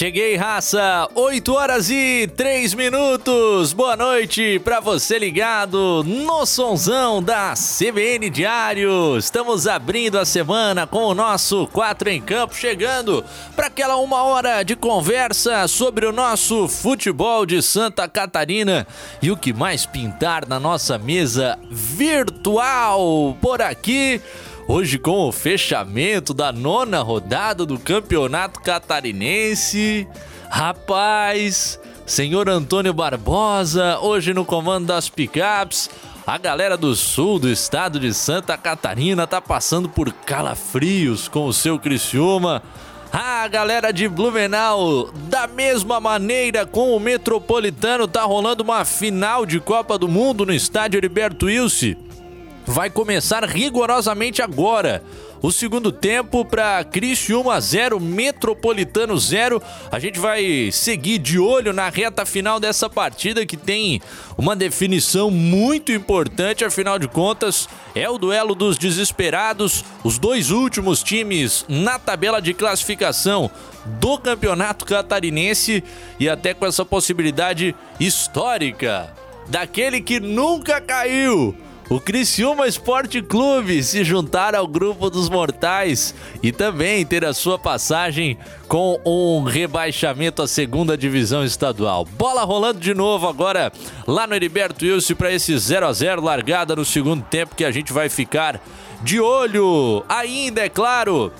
Cheguei, raça! 8 horas e 3 minutos. Boa noite para você ligado no sonzão da CBN Diário. Estamos abrindo a semana com o nosso 4 em Campo, chegando para aquela uma hora de conversa sobre o nosso futebol de Santa Catarina e o que mais pintar na nossa mesa virtual por aqui. Hoje, com o fechamento da nona rodada do Campeonato Catarinense, rapaz, senhor Antônio Barbosa, hoje no comando das picapes. A galera do sul do estado de Santa Catarina tá passando por calafrios com o seu Criciúma. A galera de Blumenau, da mesma maneira com o Metropolitano, tá rolando uma final de Copa do Mundo no estádio Heriberto Wilson vai começar rigorosamente agora. O segundo tempo para Criciúma 0, Metropolitano 0. A gente vai seguir de olho na reta final dessa partida que tem uma definição muito importante, afinal de contas, é o duelo dos desesperados, os dois últimos times na tabela de classificação do Campeonato Catarinense e até com essa possibilidade histórica daquele que nunca caiu o Criciúma Esporte Clube se juntar ao grupo dos mortais e também ter a sua passagem com um rebaixamento à segunda divisão estadual. Bola rolando de novo agora lá no Heriberto Wilson para esse 0 a 0 largada no segundo tempo que a gente vai ficar de olho. Ainda é claro,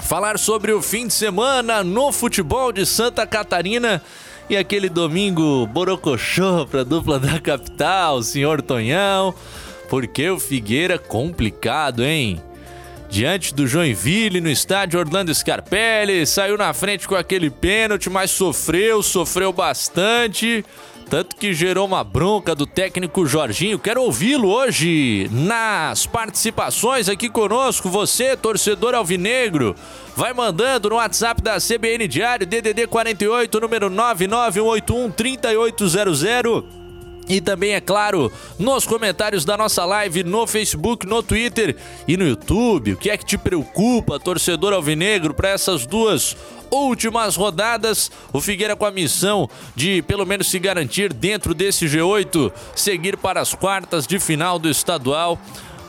falar sobre o fim de semana no futebol de Santa Catarina e aquele domingo borocochô para dupla da capital, o senhor Tonhão. Porque o Figueira complicado, hein? Diante do Joinville no estádio Orlando Scarpelli, saiu na frente com aquele pênalti, mas sofreu, sofreu bastante. Tanto que gerou uma bronca do técnico Jorginho. Quero ouvi-lo hoje nas participações aqui conosco. Você, torcedor alvinegro, vai mandando no WhatsApp da CBN Diário, DDD 48, número 99181 3800. E também, é claro, nos comentários da nossa live no Facebook, no Twitter e no YouTube. O que é que te preocupa, torcedor alvinegro, para essas duas últimas rodadas? O Figueira com a missão de pelo menos se garantir dentro desse G8, seguir para as quartas de final do estadual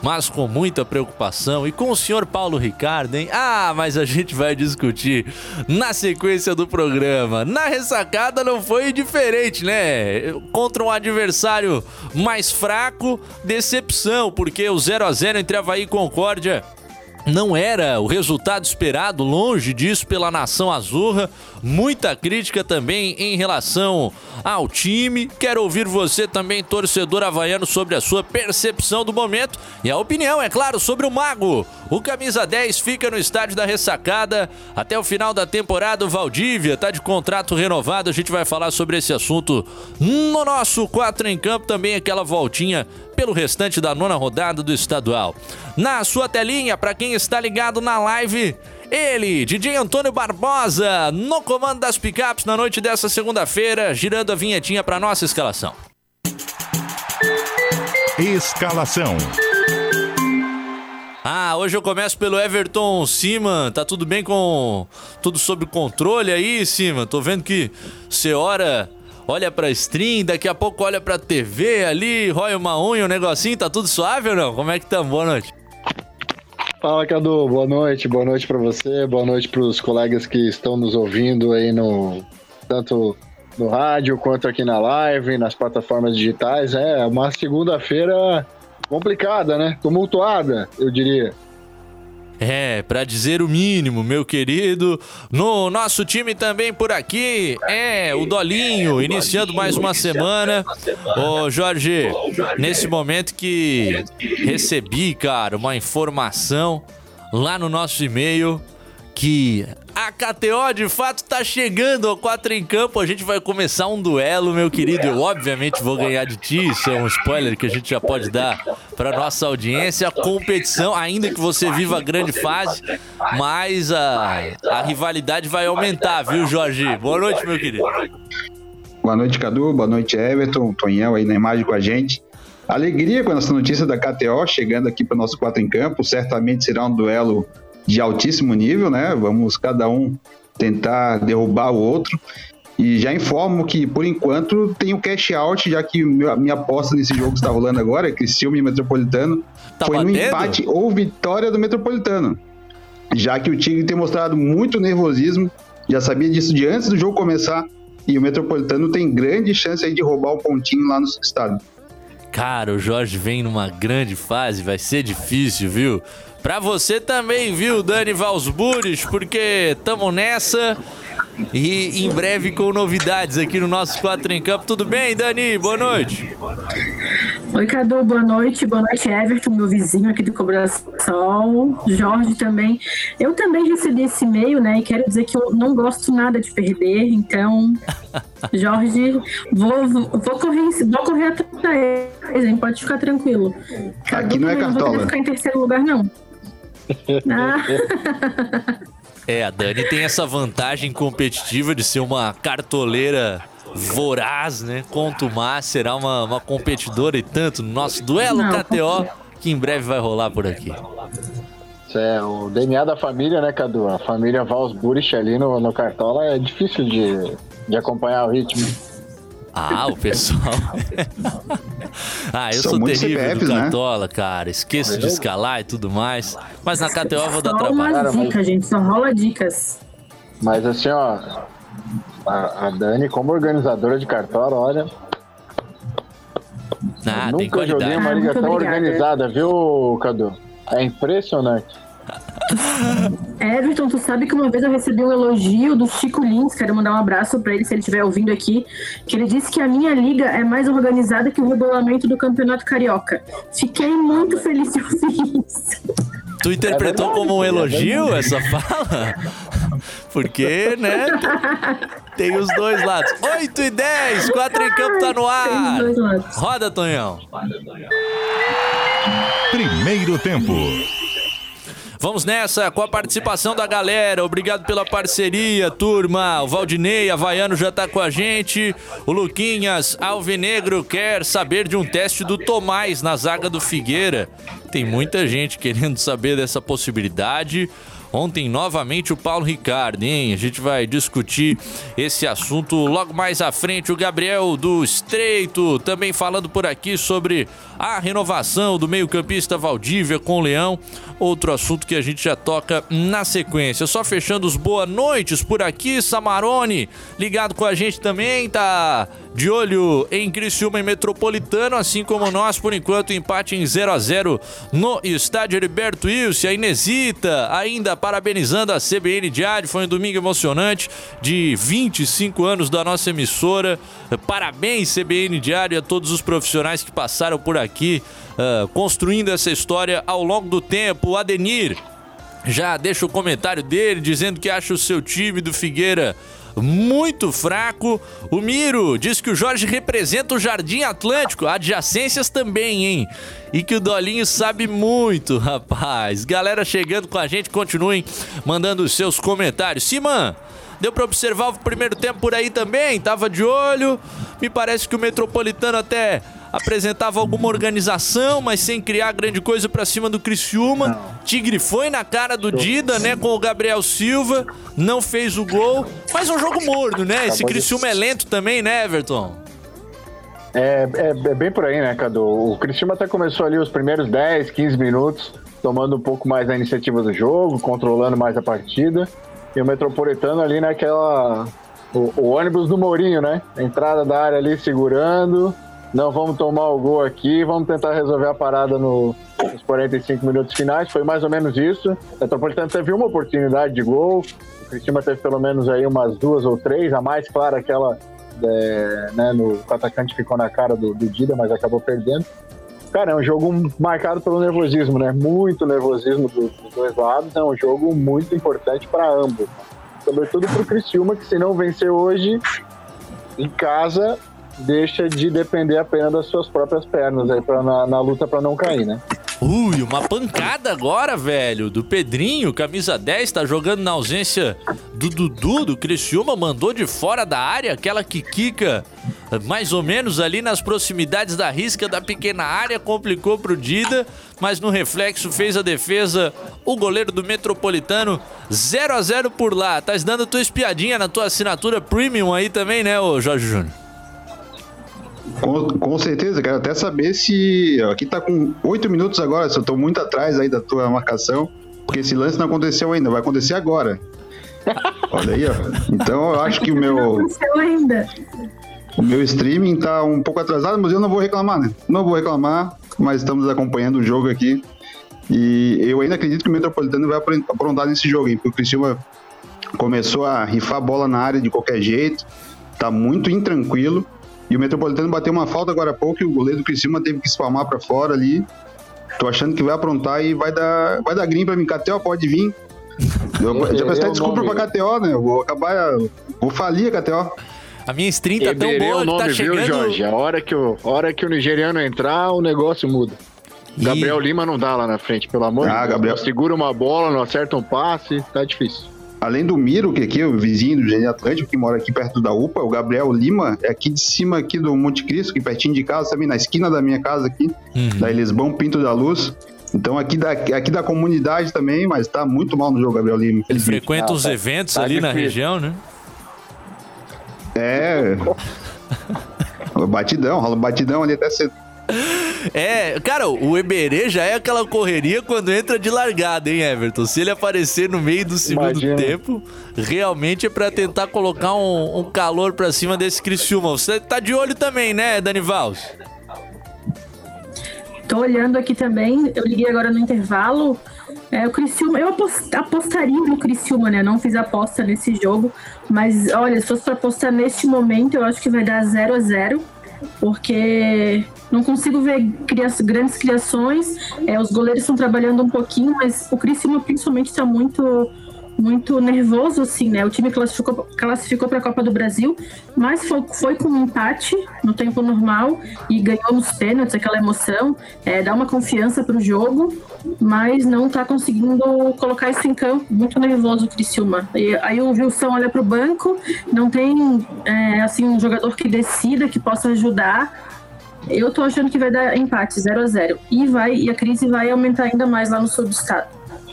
mas com muita preocupação. E com o senhor Paulo Ricardo, hein? Ah, mas a gente vai discutir na sequência do programa. Na ressacada não foi diferente, né? Contra um adversário mais fraco, decepção, porque o 0 a 0 entre Havaí e Concórdia não era o resultado esperado, longe disso pela nação azurra. Muita crítica também em relação ao time. Quero ouvir você também, torcedor havaiano, sobre a sua percepção do momento e a opinião, é claro, sobre o Mago. O camisa 10 fica no estádio da ressacada até o final da temporada. O Valdívia está de contrato renovado. A gente vai falar sobre esse assunto no nosso 4 em campo. Também aquela voltinha pelo restante da nona rodada do estadual. Na sua telinha, para quem está ligado na live, ele, DJ Antônio Barbosa, no comando das picapes na noite dessa segunda-feira, girando a vinhetinha para nossa escalação. Escalação. Ah, hoje eu começo pelo Everton Siman. Tá tudo bem com tudo sob controle aí, Siman? Tô vendo que você ora olha pra stream, daqui a pouco olha pra TV ali, rói uma unha, um negocinho, tá tudo suave ou não? Como é que tá? Boa noite. Fala, Cadu. Boa noite. Boa noite para você. Boa noite para os colegas que estão nos ouvindo aí no tanto no rádio quanto aqui na live, nas plataformas digitais. É uma segunda-feira complicada, né? Tumultuada, eu diria. É, para dizer o mínimo, meu querido. No nosso time também por aqui é o Dolinho, iniciando mais uma semana. Ô Jorge, nesse momento que recebi, cara, uma informação lá no nosso e-mail que A KTO de fato tá chegando ao 4 em campo. A gente vai começar um duelo, meu querido. Eu obviamente vou ganhar de ti. Isso é um spoiler que a gente já pode dar para nossa audiência. A competição, ainda que você viva a grande fase, mas a, a rivalidade vai aumentar, viu, Jorge? Boa noite, meu querido. Boa noite, Cadu. Boa noite, Everton. Tonhão aí na imagem com a gente. Alegria com essa notícia da KTO chegando aqui para o nosso 4 em campo. Certamente será um duelo de altíssimo nível, né? Vamos cada um tentar derrubar o outro. E já informo que, por enquanto, tem o cash out, já que a minha aposta nesse jogo que está rolando agora, Criciúma e Metropolitano, tá foi batendo? no empate ou vitória do Metropolitano. Já que o Tigre tem mostrado muito nervosismo, já sabia disso de antes do jogo começar, e o Metropolitano tem grande chance aí de roubar o pontinho lá no estado. Cara, o Jorge vem numa grande fase, vai ser difícil, viu? Pra você também, viu, Dani Valsburis, porque tamo nessa. E em breve com novidades aqui no nosso 4 em Campo. Tudo bem, Dani? Boa noite. Oi, Cadu, boa noite. Boa noite, Everton, meu vizinho aqui do Cobração. Jorge também. Eu também recebi esse e-mail, né? E quero dizer que eu não gosto nada de perder. Então, Jorge, vou, vou, correr, vou correr atrás, hein? Pode ficar tranquilo. Cadu, aqui não é cartola. Não vou ficar em terceiro lugar, não. Ah. É, a Dani tem essa vantagem competitiva de ser uma cartoleira voraz, né? Contumaz, será uma, uma competidora e tanto no nosso duelo Não, KTO, que em breve vai rolar por aqui. Isso é o DNA da família, né, Cadu? A família Valsburich ali no, no Cartola é difícil de, de acompanhar o ritmo. Ah, o pessoal. ah, eu São sou terrível CPFs, do né? Cartola, né? cara. Esqueço de escalar e tudo mais. Mas na KTO eu vou dar trabalho. Só uma dica, gente. Só rola dicas. Mas assim, ó. A, a Dani, como organizadora de Cartola, olha. Ah, nunca joguei uma liga ah, tão organizada, viu, Cadu? É impressionante. Everton, tu sabe que uma vez eu recebi um elogio do Chico Lins, quero mandar um abraço para ele se ele estiver ouvindo aqui, que ele disse que a minha liga é mais organizada que o regulamento do Campeonato Carioca. Fiquei muito feliz de ouvir isso. Tu interpretou é como um elogio é essa fala? Porque, né? Tem os dois lados. 8 e 10, 4 em campo tá no ar. Roda, Tonhão. Primeiro tempo. Vamos nessa com a participação da galera. Obrigado pela parceria, turma. O Valdinei Havaiano já tá com a gente. O Luquinhas Alvinegro quer saber de um teste do Tomás na zaga do Figueira. Tem muita gente querendo saber dessa possibilidade. Ontem, novamente, o Paulo Ricardo, hein? A gente vai discutir esse assunto logo mais à frente. O Gabriel do Estreito também falando por aqui sobre a renovação do meio-campista Valdívia com o Leão. Outro assunto que a gente já toca na sequência. Só fechando os boa noites por aqui, Samarone, ligado com a gente também, tá de olho em Criciúma e Metropolitano, assim como nós, por enquanto, empate em 0 a 0 no estádio Heriberto Wilson. A Inesita ainda parabenizando a CBN Diário, foi um domingo emocionante de 25 anos da nossa emissora. Parabéns, CBN Diário, a todos os profissionais que passaram por aqui uh, construindo essa história ao longo do tempo. O Adenir já deixa o comentário dele dizendo que acha o seu time do Figueira muito fraco. O Miro diz que o Jorge representa o Jardim Atlântico, adjacências também, hein? E que o Dolinho sabe muito, rapaz. Galera chegando com a gente, continuem mandando os seus comentários. Simã, deu para observar o primeiro tempo por aí também, tava de olho. Me parece que o Metropolitano até apresentava alguma organização, mas sem criar grande coisa para cima do Criciúma. Não. Tigre foi na cara do Dida, né, com o Gabriel Silva, não fez o gol, mas um jogo morno, né? Esse Criciúma é lento também, né, Everton? É, é, é, bem por aí, né, Cadu? O Criciúma até começou ali os primeiros 10, 15 minutos, tomando um pouco mais a iniciativa do jogo, controlando mais a partida. E o Metropolitano ali naquela. O, o ônibus do Mourinho, né? Entrada da área ali segurando, não vamos tomar o gol aqui, vamos tentar resolver a parada no, nos 45 minutos finais. Foi mais ou menos isso. O Metropolitano teve uma oportunidade de gol, o Cristina teve pelo menos aí umas duas ou três, a mais clara aquela é, né, no, o atacante ficou na cara do, do Dida, mas acabou perdendo. Cara, é um jogo marcado pelo nervosismo, né? Muito nervosismo dos, dos dois lados. É um jogo muito importante para ambos. Sobretudo pro Criciúma, que se não vencer hoje, em casa, deixa de depender apenas das suas próprias pernas aí pra, na, na luta para não cair, né? Ui, uma pancada agora, velho, do Pedrinho, camisa 10, tá jogando na ausência do Dudu, do Criciúma, mandou de fora da área, aquela que quica mais ou menos ali nas proximidades da risca da pequena área, complicou pro Dida, mas no reflexo fez a defesa o goleiro do Metropolitano, 0 a 0 por lá. Tá dando tua espiadinha na tua assinatura premium aí também, né, ô Jorge Júnior? Com, com certeza, quero até saber se. Aqui tá com oito minutos agora, se eu tô muito atrás aí da tua marcação, porque esse lance não aconteceu ainda, vai acontecer agora. Olha aí, ó. Então eu acho que o Não meu, aconteceu ainda. O meu streaming tá um pouco atrasado, mas eu não vou reclamar, né? Não vou reclamar, mas estamos acompanhando o jogo aqui. E eu ainda acredito que o Metropolitano vai apron- aprontar nesse jogo, hein? Porque o Cristiúma começou a rifar bola na área de qualquer jeito, tá muito intranquilo. E o Metropolitano bateu uma falta agora há pouco e o goleiro do Criciúma teve que espalmar pra fora ali. Tô achando que vai aprontar e vai dar, vai dar green pra mim. KTO pode vir. Eu Esse já peço até é desculpa nome. pra KTO, né? Eu vou acabar. Vou falir a KTO. A minha stream tá tão Eberê boa o que nome, tá viu, chegando... Jorge? A hora que, o, a hora que o nigeriano entrar, o negócio muda. Ih. Gabriel Lima não dá lá na frente, pelo amor Ah, de Deus. Gabriel. Segura uma bola, não acerta um passe, tá difícil. Além do Miro, que aqui é o vizinho do Gênio Atlântico, que mora aqui perto da UPA, o Gabriel Lima é aqui de cima aqui do Monte Cristo, aqui pertinho de casa, também na esquina da minha casa aqui, Uhum. da Elisbão Pinto da Luz. Então aqui da, aqui da comunidade também, mas tá muito mal no jogo, Gabriel Lima. Ele frequenta Ah, uns tá- eventos tá ali na difícil. região, né? É. batidão, rola um batidão ali até cedo. É, cara, o Eberê já é aquela correria quando entra de largada, hein, Everton? Se ele aparecer no meio do segundo Imagina. tempo, realmente é pra tentar colocar um, um calor pra cima desse Criciúma. Você tá de olho também, né, Dani Valls? Tô olhando aqui também, eu liguei agora no intervalo. É, o Criciúma, eu apos- apostaria no Criciúma, né? Não fiz aposta nesse jogo, mas olha, se fosse pra apostar neste momento, eu acho que vai dar 0 a 0 porque não consigo ver cria- grandes criações. É, os goleiros estão trabalhando um pouquinho, mas o Criciúma principalmente está muito muito nervoso, assim, né? O time classificou, classificou para a Copa do Brasil, mas foi, foi com um empate no tempo normal e ganhou nos pênaltis, aquela emoção, é, dá uma confiança para o jogo, mas não tá conseguindo colocar isso em campo. Muito nervoso o Criciúma. E aí o Wilson olha para o banco, não tem é, assim um jogador que decida, que possa ajudar. Eu tô achando que vai dar empate 0 a 0 e vai e a crise vai aumentar ainda mais lá no sul do estado.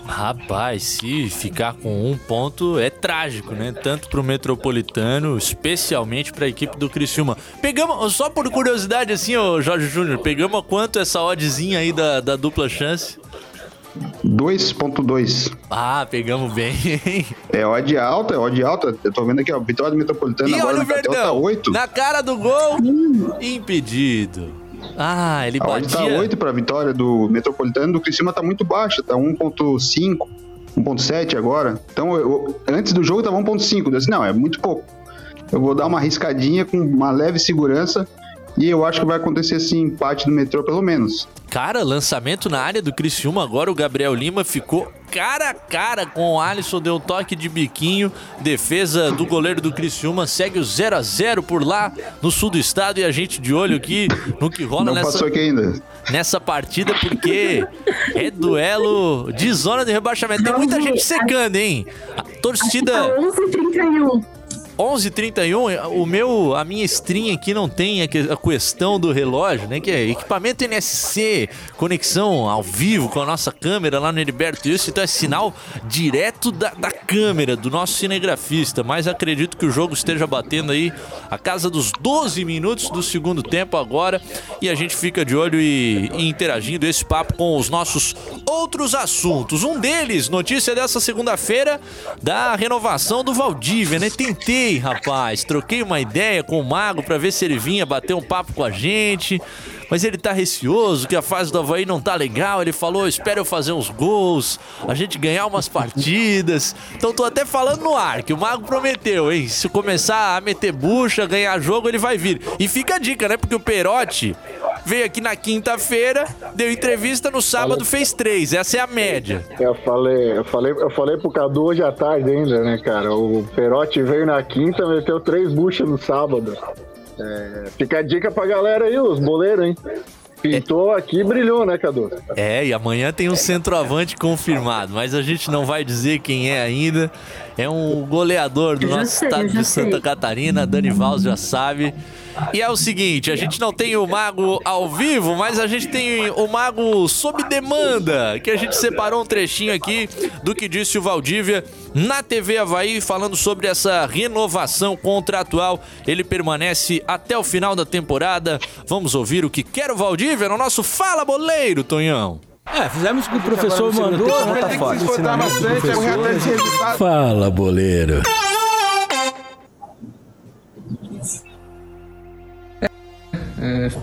Rapaz, se ficar com um ponto é trágico, né? Tanto pro Metropolitano, especialmente pra equipe do Criciúma. Pegamos, só por curiosidade assim, ô Jorge Júnior, pegamos quanto essa oddzinha aí da, da dupla chance? 2.2. Ah, pegamos bem, hein? É odd alta, é odd alta. Eu tô vendo aqui, ó, Vitória do Metropolitano E agora olha o tá Verdão, 8. na cara do gol, impedido. Ah, ele A odd tá batia... 8 pra vitória do Metropolitano, do Criciúma tá muito baixa, tá 1.5, 1.7 agora. Então, eu- antes do jogo tava 1.5, eu disse, não, é muito pouco. Eu vou dar uma arriscadinha com uma leve segurança e eu acho que vai acontecer esse empate do metrô pelo menos. Cara, lançamento na área do Criciúma, agora o Gabriel Lima ficou cara a cara com o Alisson, deu um toque de biquinho, defesa do goleiro do Criciúma, segue o 0 a 0 por lá no sul do estado e a gente de olho aqui no que rola Não nessa, passou aqui ainda. nessa partida, porque é duelo de zona de rebaixamento. Tem muita gente secando, hein? A torcida... Tá 11h31. 11:31, o meu, a minha stream aqui não tem a, que- a questão do relógio, né? Que é equipamento NSC, conexão ao vivo com a nossa câmera lá no Heriberto Wilson, então é sinal direto da, da câmera do nosso cinegrafista. Mas acredito que o jogo esteja batendo aí a casa dos 12 minutos do segundo tempo agora e a gente fica de olho e, e interagindo esse papo com os nossos outros assuntos. Um deles, notícia dessa segunda-feira da renovação do Valdívia, né? Tentei, rapaz, troquei uma ideia com o Mago pra ver se ele vinha bater um papo com a gente. Mas ele tá receoso, que a fase do Havaí não tá legal. Ele falou: espera eu fazer uns gols, a gente ganhar umas partidas. Então tô até falando no ar, que o Mago prometeu, hein? Se começar a meter bucha, ganhar jogo, ele vai vir. E fica a dica, né? Porque o Perotti veio aqui na quinta-feira, deu entrevista no sábado, fez três. Essa é a média. Eu falei, eu falei, eu falei pro Cadu hoje à tarde ainda, né, cara? O Perotti veio na quinta, meteu três buchas no sábado. É, fica a dica pra galera aí, os boleiros, hein? Pintou aqui e brilhou, né, Cadu? É, e amanhã tem um centroavante confirmado, mas a gente não vai dizer quem é ainda. É um goleador do nosso sei, estado de Santa sei. Catarina, Dani Valls já sabe. E é o seguinte, a gente não tem o Mago ao vivo, mas a gente tem o Mago sob demanda, que a gente separou um trechinho aqui do que disse o Valdívia na TV Havaí, falando sobre essa renovação contratual. Ele permanece até o final da temporada. Vamos ouvir o que quer o Valdívia no nosso Fala Boleiro, Tonhão. É, fizemos o que o professor mandou? Tá fora. Fala, boleiro.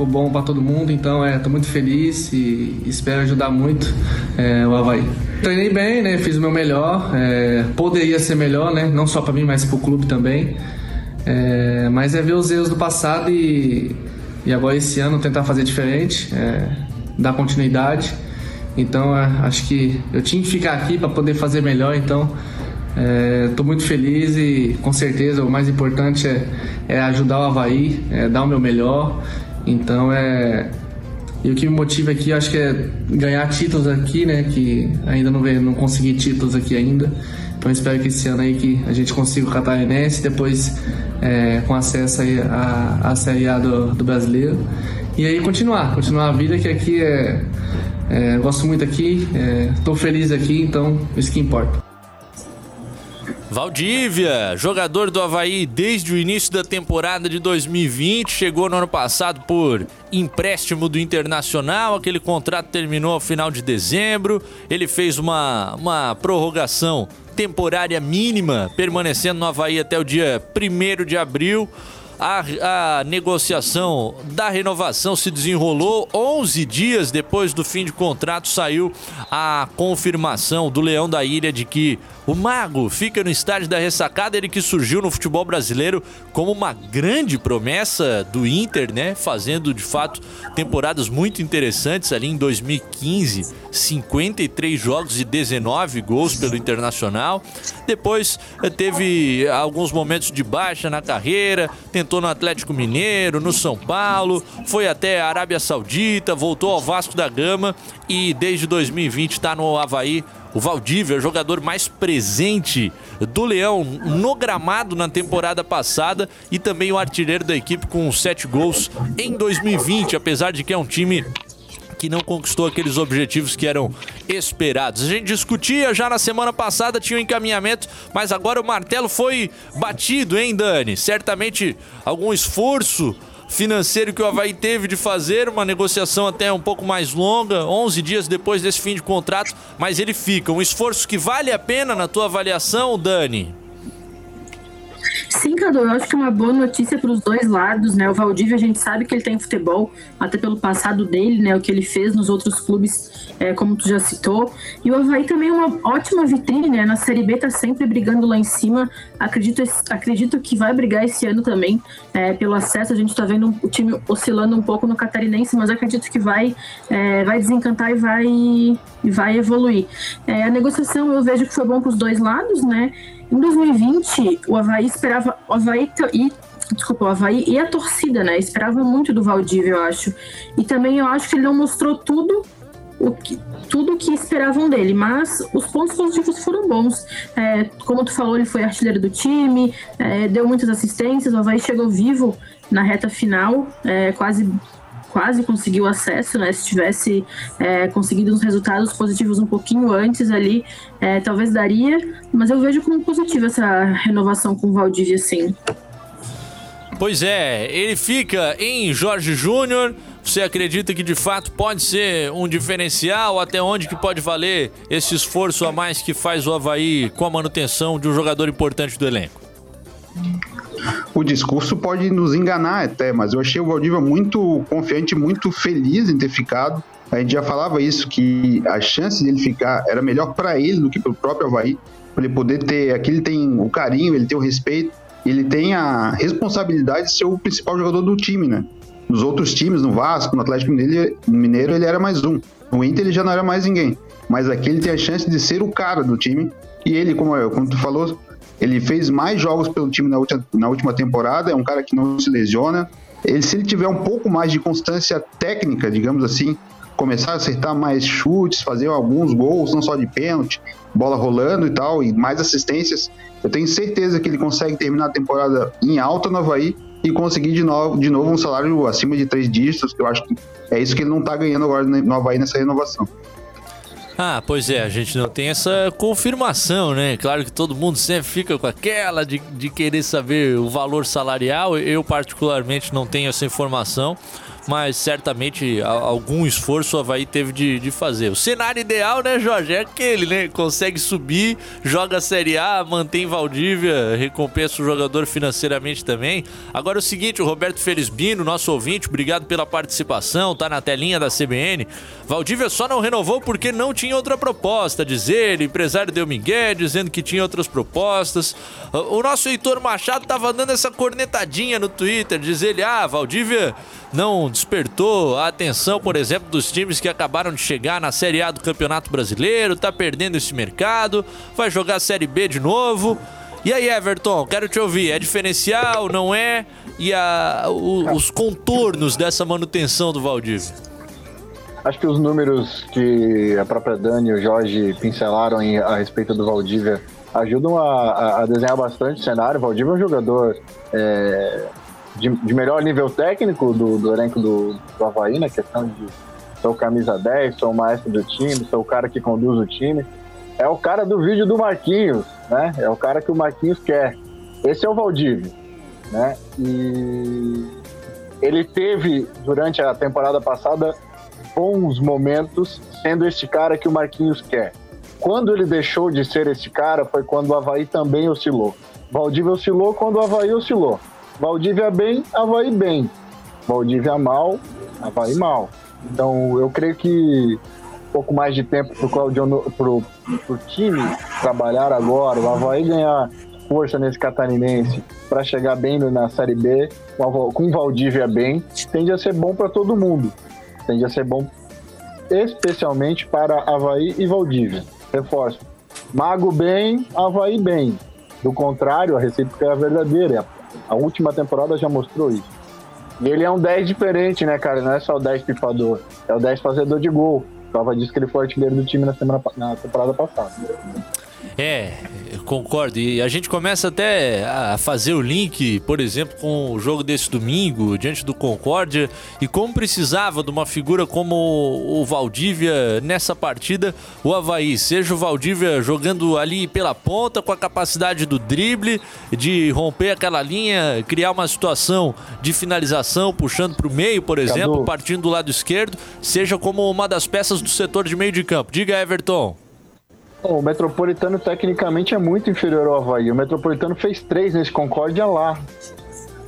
Ficou bom para todo mundo, então é, tô muito feliz e espero ajudar muito é, o Havaí. Treinei bem, né? Fiz o meu melhor. É, poderia ser melhor, né? Não só para mim, mas para o clube também. É, mas é ver os erros do passado e, e agora esse ano tentar fazer diferente, é, dar continuidade. Então é, acho que eu tinha que ficar aqui para poder fazer melhor. Então Estou é, muito feliz e com certeza o mais importante é, é ajudar o Havaí, é dar o meu melhor então é. E o que me motiva aqui, acho que é ganhar títulos aqui, né? Que ainda não, veio, não consegui títulos aqui ainda. Então espero que esse ano aí que a gente consiga o Catarinense, depois é, com acesso aí à, à Série A do, do brasileiro. E aí continuar, continuar a vida, que aqui é. é gosto muito aqui, estou é, feliz aqui, então isso que importa. Valdívia, jogador do Havaí desde o início da temporada de 2020, chegou no ano passado por empréstimo do Internacional, aquele contrato terminou ao final de dezembro, ele fez uma, uma prorrogação temporária mínima, permanecendo no Havaí até o dia 1 de abril. A, a negociação da renovação se desenrolou 11 dias depois do fim de contrato saiu a confirmação do Leão da Ilha de que o Mago fica no estádio da ressacada, ele que surgiu no futebol brasileiro como uma grande promessa do Inter, né? Fazendo de fato temporadas muito interessantes ali em 2015, 53 jogos e 19 gols pelo Internacional. Depois eh, teve alguns momentos de baixa na carreira, tentou no Atlético Mineiro, no São Paulo, foi até a Arábia Saudita, voltou ao Vasco da Gama e desde 2020 está no Havaí o Valdívia, o jogador mais presente do Leão no gramado na temporada passada e também o artilheiro da equipe com sete gols em 2020, apesar de que é um time que não conquistou aqueles objetivos que eram esperados. A gente discutia já na semana passada, tinha um encaminhamento, mas agora o martelo foi batido, hein, Dani? Certamente algum esforço financeiro que o Havaí teve de fazer, uma negociação até um pouco mais longa, 11 dias depois desse fim de contrato, mas ele fica. Um esforço que vale a pena na tua avaliação, Dani? Sim, Cadu, eu acho que é uma boa notícia para os dois lados, né? O Valdívia, a gente sabe que ele tem futebol, até pelo passado dele, né? O que ele fez nos outros clubes, é, como tu já citou. E o Havaí também é uma ótima vitrine, né? Na Série B tá sempre brigando lá em cima. Acredito, acredito que vai brigar esse ano também é, pelo acesso. A gente está vendo o time oscilando um pouco no Catarinense, mas acredito que vai, é, vai desencantar e vai, e vai evoluir. É, a negociação eu vejo que foi bom para os dois lados, né? Em 2020, o Havaí esperava. O Havaí e desculpa, o Havaí e a torcida, né? Esperava muito do Valdívia, eu acho. E também eu acho que ele não mostrou tudo o que, tudo que esperavam dele, mas os pontos positivos foram bons. É, como tu falou, ele foi artilheiro do time, é, deu muitas assistências, o Havaí chegou vivo na reta final, é, quase quase conseguiu acesso, né? Se tivesse é, conseguido uns resultados positivos um pouquinho antes ali, é, talvez daria. Mas eu vejo como positiva essa renovação com o Valdívia, sim. Pois é, ele fica em Jorge Júnior. Você acredita que de fato pode ser um diferencial? Até onde que pode valer esse esforço a mais que faz o Havaí com a manutenção de um jogador importante do elenco? O discurso pode nos enganar até, mas eu achei o Valdívia muito confiante, muito feliz em ter ficado. A gente já falava isso, que a chance dele ficar era melhor para ele do que para o próprio Havaí. Para ele poder ter. Aqui ele tem o carinho, ele tem o respeito, ele tem a responsabilidade de ser o principal jogador do time, né? Nos outros times, no Vasco, no Atlético Mineiro, ele era mais um. No Inter ele já não era mais ninguém. Mas aqui ele tem a chance de ser o cara do time. E ele, como, como tu falou, ele fez mais jogos pelo time na última, na última temporada. É um cara que não se lesiona. Ele, se ele tiver um pouco mais de constância técnica, digamos assim, começar a acertar mais chutes, fazer alguns gols, não só de pênalti, bola rolando e tal, e mais assistências, eu tenho certeza que ele consegue terminar a temporada em alta no Havaí e conseguir de novo, de novo um salário acima de três dígitos, que eu acho que é isso que ele não está ganhando agora no Havaí nessa renovação. Ah, pois é, a gente não tem essa confirmação, né? Claro que todo mundo sempre fica com aquela de, de querer saber o valor salarial. Eu, particularmente, não tenho essa informação mas certamente algum esforço o Havaí teve de, de fazer. O cenário ideal, né, Jorge? É aquele, né? Consegue subir, joga a Série A, mantém Valdívia, recompensa o jogador financeiramente também. Agora é o seguinte, o Roberto Felizbino, nosso ouvinte, obrigado pela participação, tá na telinha da CBN. Valdívia só não renovou porque não tinha outra proposta, diz ele. Empresário deu Miguel, dizendo que tinha outras propostas. O nosso Heitor Machado tava dando essa cornetadinha no Twitter, diz ele, ah, Valdívia não despertou a atenção, por exemplo, dos times que acabaram de chegar na Série A do Campeonato Brasileiro, tá perdendo esse mercado, vai jogar a Série B de novo. E aí, Everton, quero te ouvir. É diferencial, não é? E a, o, os contornos dessa manutenção do Valdívia? Acho que os números que a própria Dani e o Jorge pincelaram em, a respeito do Valdívia ajudam a, a, desenhar bastante o cenário. O Valdívia é um jogador é, de, de melhor nível técnico do, do elenco do, do Havaí, na questão de sou camisa 10, sou o maestro do time, sou o cara que conduz o time. É o cara do vídeo do Marquinhos, né? É o cara que o Marquinhos quer. Esse é o Valdívio, né? E ele teve, durante a temporada passada, bons momentos sendo esse cara que o Marquinhos quer. Quando ele deixou de ser esse cara foi quando o Havaí também oscilou. Valdívia oscilou quando o Havaí oscilou. Valdívia bem, Havaí bem. Valdívia mal, Havaí mal. Então eu creio que um pouco mais de tempo para o Claudio, pro, pro time trabalhar agora, o Havaí ganhar força nesse catarinense para chegar bem na Série B, com Valdívia bem, tende a ser bom para todo mundo. Tende a ser bom especialmente para Havaí e Valdívia. Reforço. Mago bem, Havaí bem. Do contrário, a recíproca é verdadeira. A última temporada já mostrou isso. E ele é um 10 diferente, né, cara? Não é só o 10 pifador, é o 10 fazedor de gol. Prova disso que ele foi artilheiro do time na, semana, na temporada passada. É, concordo. E a gente começa até a fazer o link, por exemplo, com o jogo desse domingo, diante do Concórdia, e como precisava de uma figura como o Valdívia nessa partida, o Havaí. Seja o Valdívia jogando ali pela ponta, com a capacidade do drible, de romper aquela linha, criar uma situação de finalização, puxando para o meio, por exemplo, Cadu. partindo do lado esquerdo, seja como uma das peças do setor de meio de campo. Diga, Everton. O Metropolitano tecnicamente é muito inferior ao Havaí. O Metropolitano fez três nesse Concórdia lá.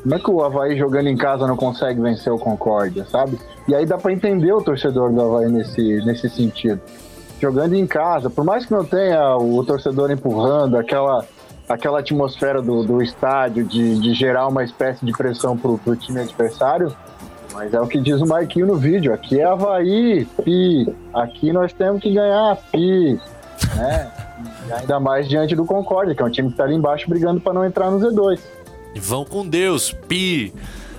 Como é que o Havaí jogando em casa não consegue vencer o Concórdia, sabe? E aí dá para entender o torcedor do Havaí nesse, nesse sentido. Jogando em casa, por mais que não tenha o torcedor empurrando, aquela, aquela atmosfera do, do estádio de, de gerar uma espécie de pressão pro, pro time adversário, mas é o que diz o Marquinho no vídeo. Aqui é Havaí, pi. Aqui nós temos que ganhar, pi né? E ainda mais diante do Concorde, que é um time que tá ali embaixo brigando para não entrar no Z2. E vão com Deus, pi!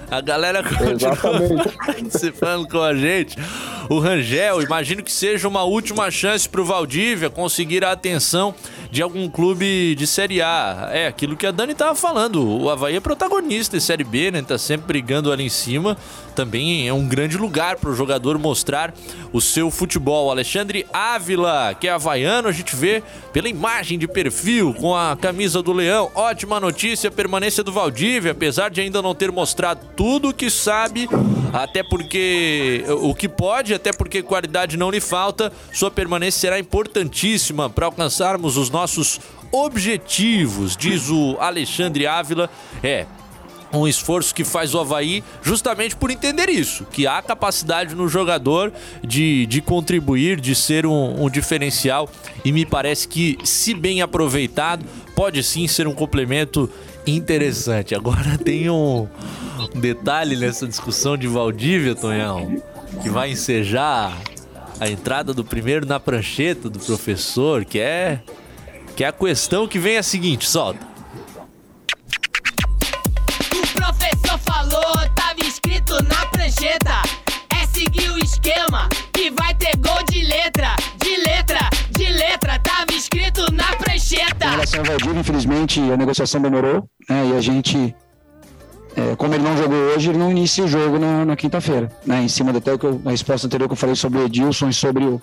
A galera continua participando com a gente. O Rangel, imagino que seja uma última chance para o Valdívia conseguir a atenção de algum clube de Série A. É aquilo que a Dani tava falando. O Havaí é protagonista em Série B, né? Tá sempre brigando ali em cima. Também é um grande lugar para o jogador mostrar o seu futebol. Alexandre Ávila, que é havaiano, a gente vê pela imagem de perfil com a camisa do Leão. Ótima notícia, permanência do Valdívia, apesar de ainda não ter mostrado tudo o que sabe, até porque o que pode, até porque qualidade não lhe falta, sua permanência será importantíssima para alcançarmos os nossos objetivos, diz o Alexandre Ávila. É, um esforço que faz o Havaí justamente por entender isso, que há capacidade no jogador de, de contribuir, de ser um, um diferencial e me parece que, se bem aproveitado, pode sim ser um complemento interessante. Agora tem um detalhe nessa discussão de Valdívia, Tonhão, que vai ensejar a entrada do primeiro na prancheta do professor, que é que é a questão que vem a seguinte, solta. O professor falou, tava escrito na prancheta. É seguir o esquema que vai ter gol de letra, de letra, de letra. Tava escrito na prancheta. Em relação ao Valdir, infelizmente a negociação demorou, né? E a gente, é, como ele não jogou hoje, ele não inicia o jogo na, na quinta-feira, né? Em cima até que na resposta anterior que eu falei sobre o Edilson e sobre o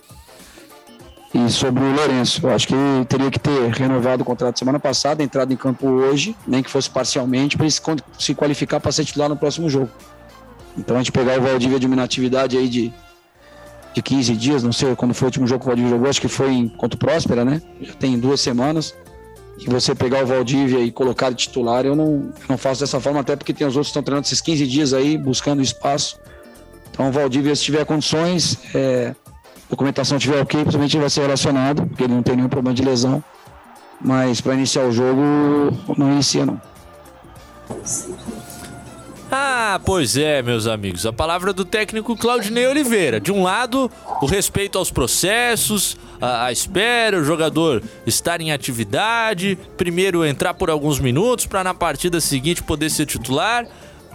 e sobre o Lourenço. Eu acho que ele teria que ter renovado o contrato semana passada, entrado em campo hoje, nem que fosse parcialmente, para ele se, qualificar para ser titular no próximo jogo. Então a gente pegar o Valdívia de uma inatividade aí de, de 15 dias, não sei quando foi o último jogo que o Valdívia jogou, acho que foi em contra o Próspera, né? Já tem duas semanas. E você pegar o Valdívia e colocar titular, eu não, não faço dessa forma, até porque tem os outros que estão treinando esses 15 dias aí, buscando espaço. Então o Valdívia, se tiver condições, é, documentação tiver ok, principalmente vai ser relacionado, porque ele não tem nenhum problema de lesão. Mas para iniciar o jogo, não inicia não. Ah, pois é, meus amigos. A palavra do técnico Claudinei Oliveira. De um lado, o respeito aos processos, a, a espera, o jogador estar em atividade, primeiro entrar por alguns minutos para na partida seguinte poder ser titular.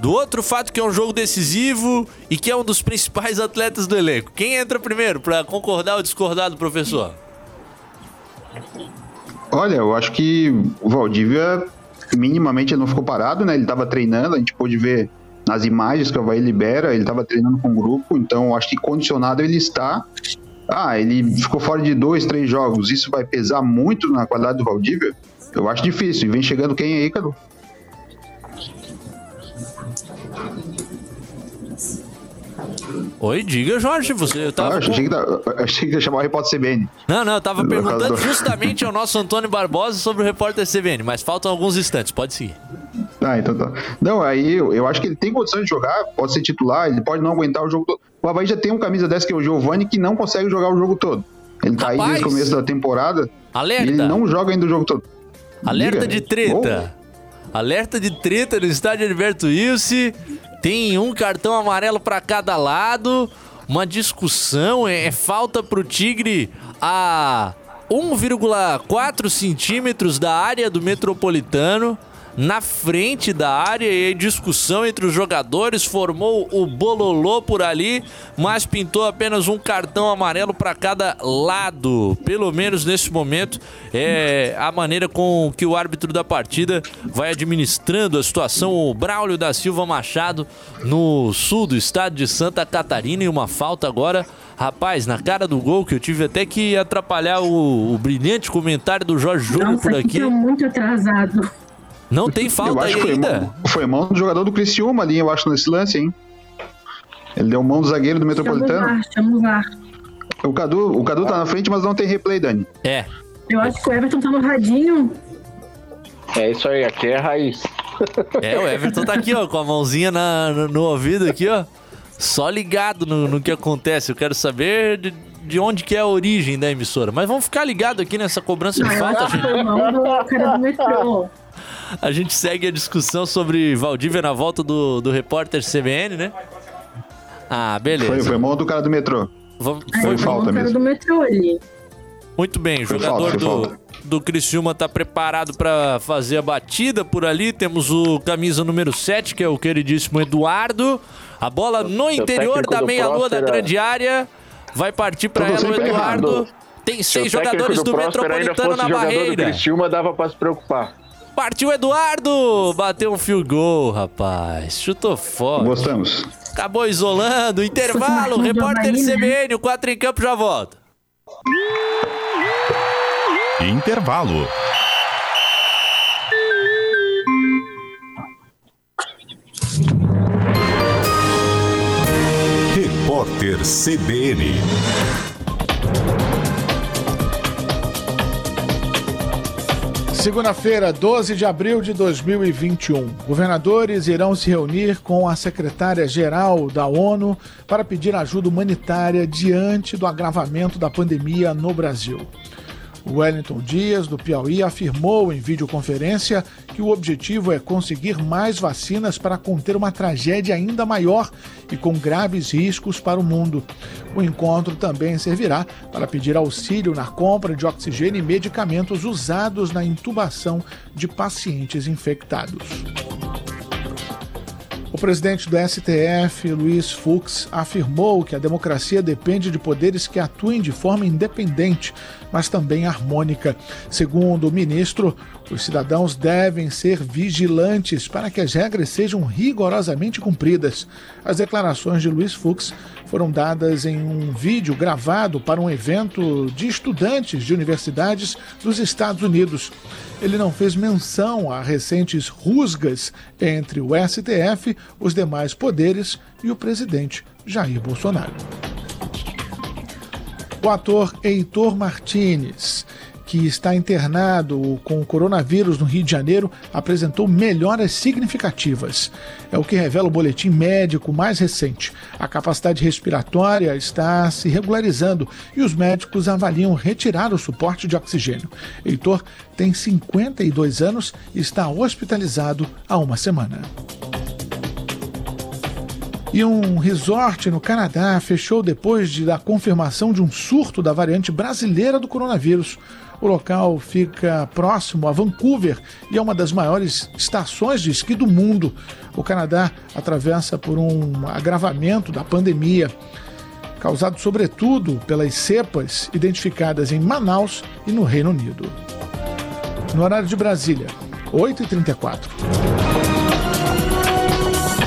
Do outro fato que é um jogo decisivo e que é um dos principais atletas do elenco. Quem entra primeiro para concordar ou discordar do professor? Olha, eu acho que o Valdívia minimamente ele não ficou parado, né? Ele estava treinando, a gente pôde ver nas imagens que o Havaí libera, ele estava treinando com o grupo, então acho que condicionado ele está. Ah, ele ficou fora de dois, três jogos. Isso vai pesar muito na qualidade do Valdívia? Eu acho difícil. E vem chegando quem aí, Cadu? Oi, diga, Jorge, você tava. Ah, achei, que, achei que ia chamar o repórter CBN. Não, não, eu tava perguntando justamente ao nosso Antônio Barbosa sobre o repórter CBN, mas faltam alguns instantes, pode seguir. Ah, então tá. Não, aí eu, eu acho que ele tem condições de jogar, pode ser titular, ele pode não aguentar o jogo todo. O Havaí já tem um camisa dessa que é o Giovanni que não consegue jogar o jogo todo. Ele tá Rapaz, aí desde o começo da temporada. Alerta. Ele não joga ainda o jogo todo. Alerta Diga. de treta. Oh. Alerta de treta no estádio Alberto Ilse. Tem um cartão amarelo para cada lado. Uma discussão. É, é falta pro Tigre a 1,4 centímetros da área do metropolitano na frente da área e discussão entre os jogadores formou o bololô por ali, mas pintou apenas um cartão amarelo para cada lado. Pelo menos nesse momento é a maneira com que o árbitro da partida vai administrando a situação. O Braulio da Silva Machado no sul do estado de Santa Catarina e uma falta agora Rapaz, na cara do gol, que eu tive até que atrapalhar o, o brilhante comentário do Jorge Júnior por aqui. Muito atrasado. Não tem falta aí foi ainda. Mão, foi mão do jogador do Criciúma ali, eu acho, nesse lance, hein? Ele deu mão do zagueiro do Metropolitano. Chama o VAR, O Cadu, o Cadu tá na frente, mas não tem replay, Dani. É. Eu acho que o Everton tá no radinho. É isso aí, aqui é a raiz. É, o Everton tá aqui, ó, com a mãozinha na, no, no ouvido aqui, ó. Só ligado no, no que acontece. Eu quero saber de, de onde que é a origem da emissora. Mas vamos ficar ligado aqui nessa cobrança de falta, gente. do cara do metrô. A gente segue a discussão sobre Valdívia na volta do, do repórter CBN, né? Ah, beleza. Foi, foi mão do cara do metrô. Foi, foi falta mesmo. do metrô ali. Muito bem, o jogador falta, do, do Criciúma está preparado para fazer a batida por ali. Temos o camisa número 7, que é o queridíssimo Eduardo. A bola no interior da meia-lua da grande área. Vai partir para ela o Eduardo. Errado. Tem seis jogadores do, do Metropolitano na barreira. Do Criciúma dava para se preocupar. Partiu Eduardo! Bateu um fio gol, rapaz. Chutou fora. Gostamos. Acabou isolando. Intervalo. Repórter CBN, o 4 em campo já volta. Intervalo. Repórter CBN. Segunda-feira, 12 de abril de 2021. Governadores irão se reunir com a secretária-geral da ONU para pedir ajuda humanitária diante do agravamento da pandemia no Brasil. Wellington Dias, do Piauí, afirmou em videoconferência que o objetivo é conseguir mais vacinas para conter uma tragédia ainda maior e com graves riscos para o mundo. O encontro também servirá para pedir auxílio na compra de oxigênio e medicamentos usados na intubação de pacientes infectados. O presidente do STF, Luiz Fux, afirmou que a democracia depende de poderes que atuem de forma independente, mas também harmônica. Segundo o ministro, os cidadãos devem ser vigilantes para que as regras sejam rigorosamente cumpridas. As declarações de Luiz Fux foram dadas em um vídeo gravado para um evento de estudantes de universidades dos Estados Unidos. Ele não fez menção a recentes rusgas entre o STF, os demais poderes e o presidente Jair Bolsonaro. O ator Heitor Martinez que está internado com o coronavírus no Rio de Janeiro, apresentou melhoras significativas. É o que revela o boletim médico mais recente. A capacidade respiratória está se regularizando e os médicos avaliam retirar o suporte de oxigênio. Heitor tem 52 anos e está hospitalizado há uma semana. E um resort no Canadá fechou depois de, da confirmação de um surto da variante brasileira do coronavírus. O local fica próximo a Vancouver e é uma das maiores estações de esqui do mundo. O Canadá atravessa por um agravamento da pandemia, causado sobretudo pelas cepas identificadas em Manaus e no Reino Unido. No horário de Brasília, 8h34.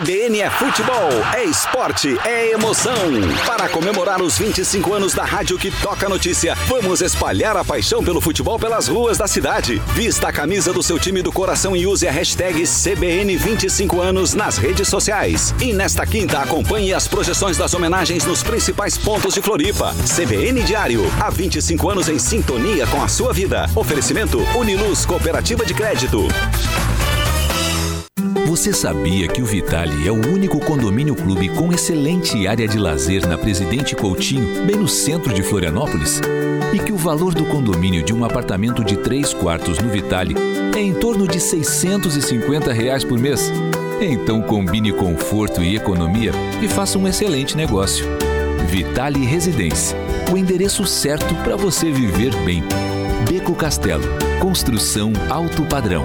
CBN é futebol, é esporte, é emoção. Para comemorar os 25 anos da rádio que toca notícia, vamos espalhar a paixão pelo futebol pelas ruas da cidade. Vista a camisa do seu time do coração e use a hashtag CBN25 anos nas redes sociais. E nesta quinta, acompanhe as projeções das homenagens nos principais pontos de Floripa. CBN Diário, há 25 anos em sintonia com a sua vida. Oferecimento Uniluz Cooperativa de Crédito. Você sabia que o Vitale é o único condomínio clube com excelente área de lazer na Presidente Coutinho, bem no centro de Florianópolis? E que o valor do condomínio de um apartamento de 3 quartos no Vitale é em torno de 650 reais por mês? Então combine conforto e economia e faça um excelente negócio. Vitale Residência, o endereço certo para você viver bem. Beco Castelo, construção alto padrão.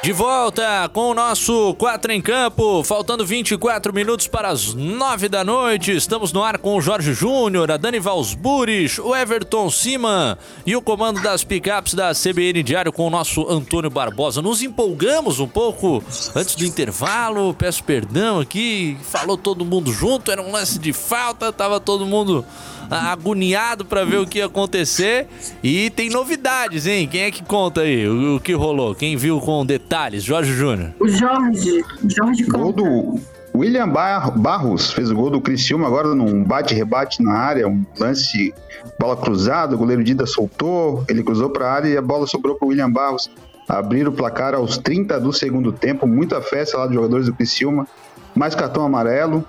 De volta com o nosso 4 em campo, faltando 24 minutos para as 9 da noite. Estamos no ar com o Jorge Júnior, a Dani Valsburis, o Everton Siman e o comando das picapes da CBN Diário com o nosso Antônio Barbosa. Nos empolgamos um pouco antes do intervalo, peço perdão aqui, falou todo mundo junto, era um lance de falta, tava todo mundo agoniado para ver o que ia acontecer. E tem novidades, hein? Quem é que conta aí o, o que rolou? Quem viu com detalhes? Jorge Júnior. O Jorge. Jorge Gol do William Barros fez o gol do Criciúma agora num bate-rebate na área, um lance bola cruzada, o goleiro Dida soltou, ele cruzou para a área e a bola sobrou para o William Barros abrir o placar aos 30 do segundo tempo, muita festa lá dos jogadores do Criciúma, mais cartão amarelo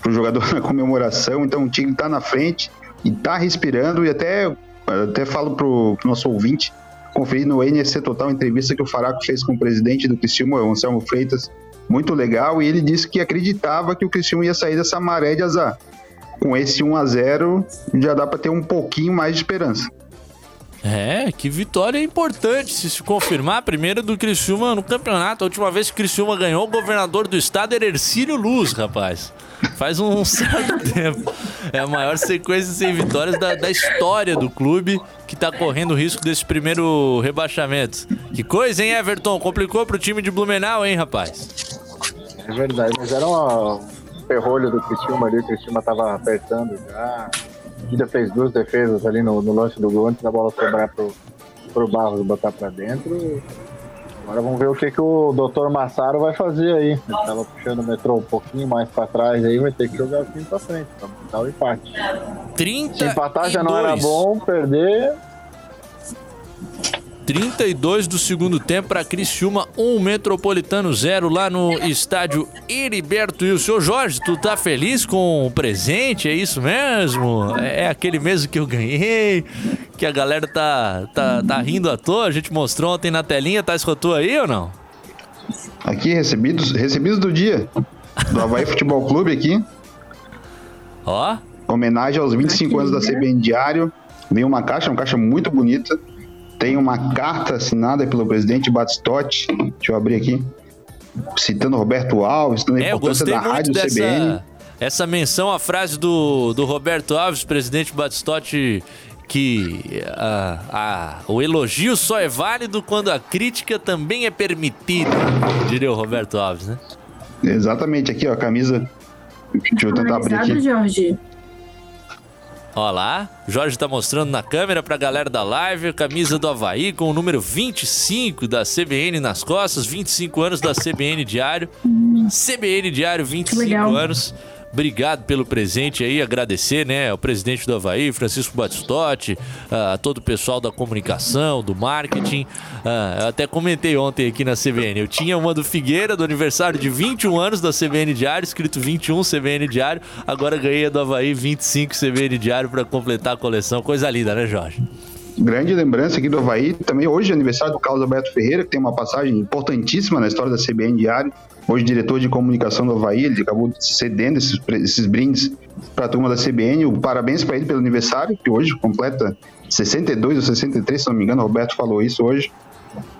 para o jogador na comemoração, então o time está na frente, e tá respirando e até, até falo pro, pro nosso ouvinte conferir no NSC Total entrevista que o Faraco fez com o presidente do Criciúma, o Anselmo Freitas, muito legal, e ele disse que acreditava que o Criciúma ia sair dessa maré de azar. Com esse 1 a 0 já dá para ter um pouquinho mais de esperança. É, que vitória importante se se confirmar primeira do Criciúma no campeonato. A última vez que o Criciúma ganhou, o governador do estado era Ercílio Luz, rapaz. Faz um certo tempo. É a maior sequência sem vitórias da, da história do clube que tá correndo o risco desse primeiro rebaixamento. Que coisa, hein, Everton? Complicou pro time de Blumenau, hein, rapaz? É verdade, mas era um ferrolho do Criciúma ali, o Criciúma tava apertando já. Dida fez duas defesas ali no, no lance do gol antes da bola sobrar pro, pro Barros botar pra dentro. Agora vamos ver o que, que o Dr. Massaro vai fazer aí. Ele tava puxando o metrô um pouquinho mais pra trás aí, vai ter que jogar o time pra frente, pra dar o empate. 30 Se empatar já não era bom, perder. 32 do segundo tempo para Criciúma, 1 um Metropolitano 0 lá no estádio Heriberto E o Seu Jorge, tu tá feliz com o presente? É isso mesmo? É aquele mesmo que eu ganhei? Que a galera tá, tá, tá rindo à toa? A gente mostrou ontem na telinha, tá escutou aí ou não? Aqui, recebidos, recebidos do dia. Do Havaí Futebol Clube aqui. Ó. Homenagem aos 25 anos da CBN Diário. Veio uma caixa, uma caixa muito bonita. Tem uma carta assinada pelo presidente Batistotti. Deixa eu abrir aqui. Citando Roberto Alves, citando a É, eu importância gostei da muito rádio CBN. dessa essa menção à frase do, do Roberto Alves, presidente Batistotti, que ah, ah, o elogio só é válido quando a crítica também é permitida, diria o Roberto Alves, né? Exatamente, aqui ó, a camisa. Deixa eu tentar abrir aqui. Jorge. Ó lá, Jorge tá mostrando na câmera pra galera da live a camisa do Havaí com o número 25 da CBN nas costas, 25 anos da CBN Diário. CBN Diário, 25 legal. anos. Obrigado pelo presente aí, agradecer, né, ao presidente do Havaí, Francisco Batistotti, a todo o pessoal da comunicação, do marketing. Ah, eu até comentei ontem aqui na CBN. Eu tinha uma do Figueira, do aniversário de 21 anos da CBN Diário, escrito 21 CBN Diário. Agora ganhei a do Havaí 25 CBN Diário para completar a coleção. Coisa linda, né, Jorge? Grande lembrança aqui do Havaí. Também hoje é aniversário do Carlos Alberto Ferreira, que tem uma passagem importantíssima na história da CBN Diário. Hoje, diretor de comunicação do Havaí, ele acabou cedendo esses, esses brindes para a turma da CBN. O parabéns para ele pelo aniversário, que hoje completa 62 ou 63, se não me engano. O Roberto falou isso hoje.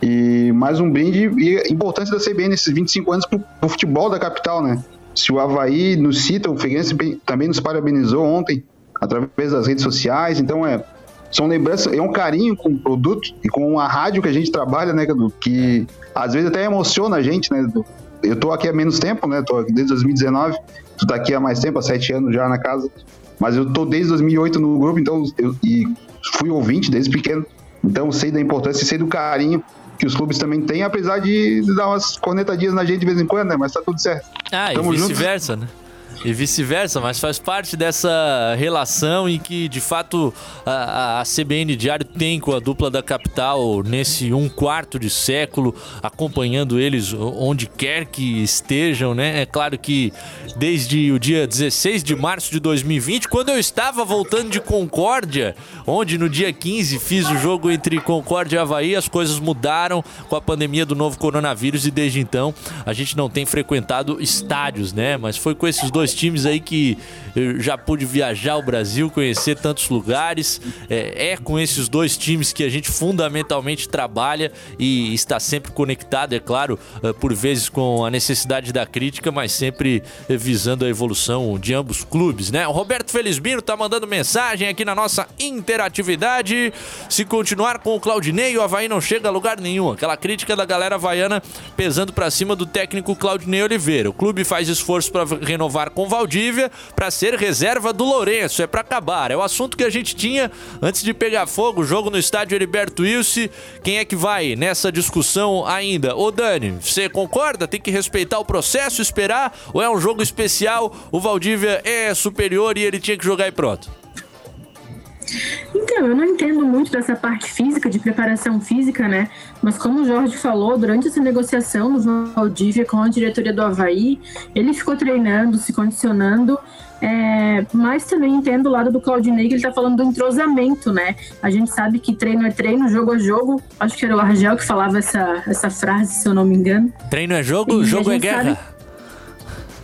E mais um brinde e a importância da CBN nesses 25 anos para o futebol da capital, né? Se o Havaí nos cita, o Figueirense também nos parabenizou ontem através das redes sociais. Então é são lembranças, é um carinho com o produto e com a rádio que a gente trabalha, né? Que às vezes até emociona a gente, né? Eu tô aqui há menos tempo, né? Tô aqui desde 2019. Tu tá aqui há mais tempo, há sete anos já na casa. Mas eu tô desde 2008 no grupo, então eu e fui ouvinte desde pequeno. Então sei da importância e sei do carinho que os clubes também têm, apesar de dar umas cornetadinhas na gente de vez em quando, né? Mas tá tudo certo. Ah, Tamo e vice-versa, né? E vice-versa, mas faz parte dessa relação em que, de fato, a, a CBN Diário tem com a dupla da capital nesse um quarto de século, acompanhando eles onde quer que estejam, né? É claro que desde o dia 16 de março de 2020, quando eu estava voltando de Concórdia, onde no dia 15 fiz o jogo entre Concórdia e Havaí, as coisas mudaram com a pandemia do novo coronavírus e desde então a gente não tem frequentado estádios, né? Mas foi com esses dois times aí que eu já pude viajar o Brasil, conhecer tantos lugares. É, é com esses dois times que a gente fundamentalmente trabalha e está sempre conectado, é claro, eh, por vezes com a necessidade da crítica, mas sempre visando a evolução de ambos clubes, né? O Roberto Felizmino tá mandando mensagem aqui na nossa interatividade. Se continuar com o Claudinei, o Havaí não chega a lugar nenhum. Aquela crítica da galera havaiana pesando pra cima do técnico Claudinei Oliveira. O clube faz esforço pra renovar com Valdívia pra ser reserva do Lourenço. É pra acabar. É o assunto que a gente tinha antes de pegar fogo. O jogo no estádio Heriberto Wilson. Quem é que vai nessa discussão ainda? Ô Dani, você concorda? Tem que respeitar o processo, esperar? Ou é um jogo especial? O Valdívia é superior e ele tinha que jogar e pronto. Então, eu não entendo muito dessa parte física, de preparação física, né? Mas como o Jorge falou, durante essa negociação no Valdívia com a diretoria do Havaí, ele ficou treinando, se condicionando. É, mas também entendo o lado do Claudinei, que ele tá falando do entrosamento, né? A gente sabe que treino é treino, jogo é jogo. Acho que era o Argel que falava essa, essa frase, se eu não me engano. Treino é jogo, E jogo é guerra.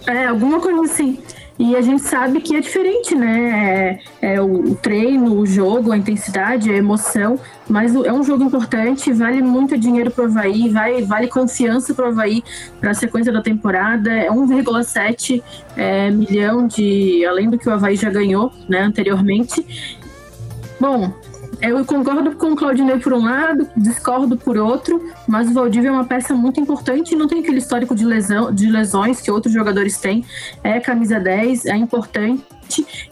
É, alguma coisa assim. E a gente sabe que é diferente, né? É, é o, o treino, o jogo, a intensidade, a emoção. Mas o- é um jogo importante, vale muito dinheiro pro Havaí, vai, vale confiança pro Havaí para a sequência da temporada. É 1,7 é, milhão de. além do que o Havaí já ganhou né, anteriormente. Bom, eu concordo com o Claudinei por um lado, discordo por outro, mas o Valdívia é uma peça muito importante não tem aquele histórico de, lesão, de lesões que outros jogadores têm. É camisa 10, é importante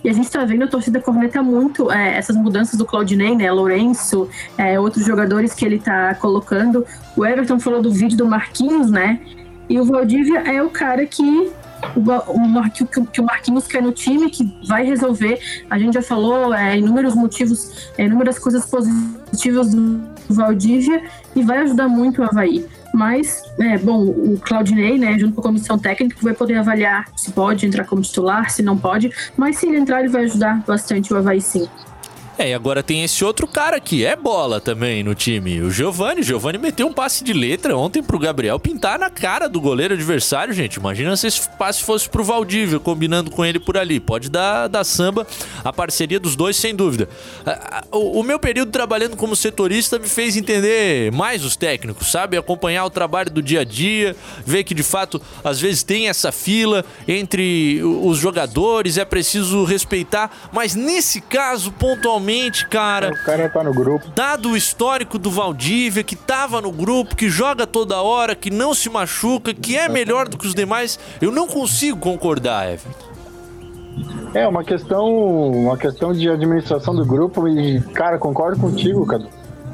E a gente está vendo a torcida corneta muito é, essas mudanças do Claudinei, né? Lourenço, é, outros jogadores que ele está colocando. O Everton falou do vídeo do Marquinhos, né? E o Valdívia é o cara que o, que, que, o Marquinhos quer no time, que vai resolver. A gente já falou é, inúmeros motivos, é, inúmeras coisas positivas do Valdívia e vai ajudar muito o Havaí. Mas, é, bom, o Claudinei, né, junto com a comissão técnica, vai poder avaliar se pode entrar como titular, se não pode. Mas se ele entrar, ele vai ajudar bastante o Havaí sim. É, e agora tem esse outro cara que é bola também no time, o Giovani. O Giovani meteu um passe de letra ontem pro Gabriel pintar na cara do goleiro adversário, gente. Imagina se esse passe fosse pro Valdívia, combinando com ele por ali. Pode dar, dar samba a parceria dos dois, sem dúvida. O, o meu período trabalhando como setorista me fez entender mais os técnicos, sabe? Acompanhar o trabalho do dia a dia, ver que de fato às vezes tem essa fila entre os jogadores, é preciso respeitar, mas nesse caso, pontualmente realmente, cara. O cara tá no grupo. Dado o histórico do Valdívia, que tava no grupo, que joga toda hora, que não se machuca, que é melhor do que os demais, eu não consigo concordar, Everton. É uma questão, uma questão de administração do grupo e, cara, concordo contigo, cara.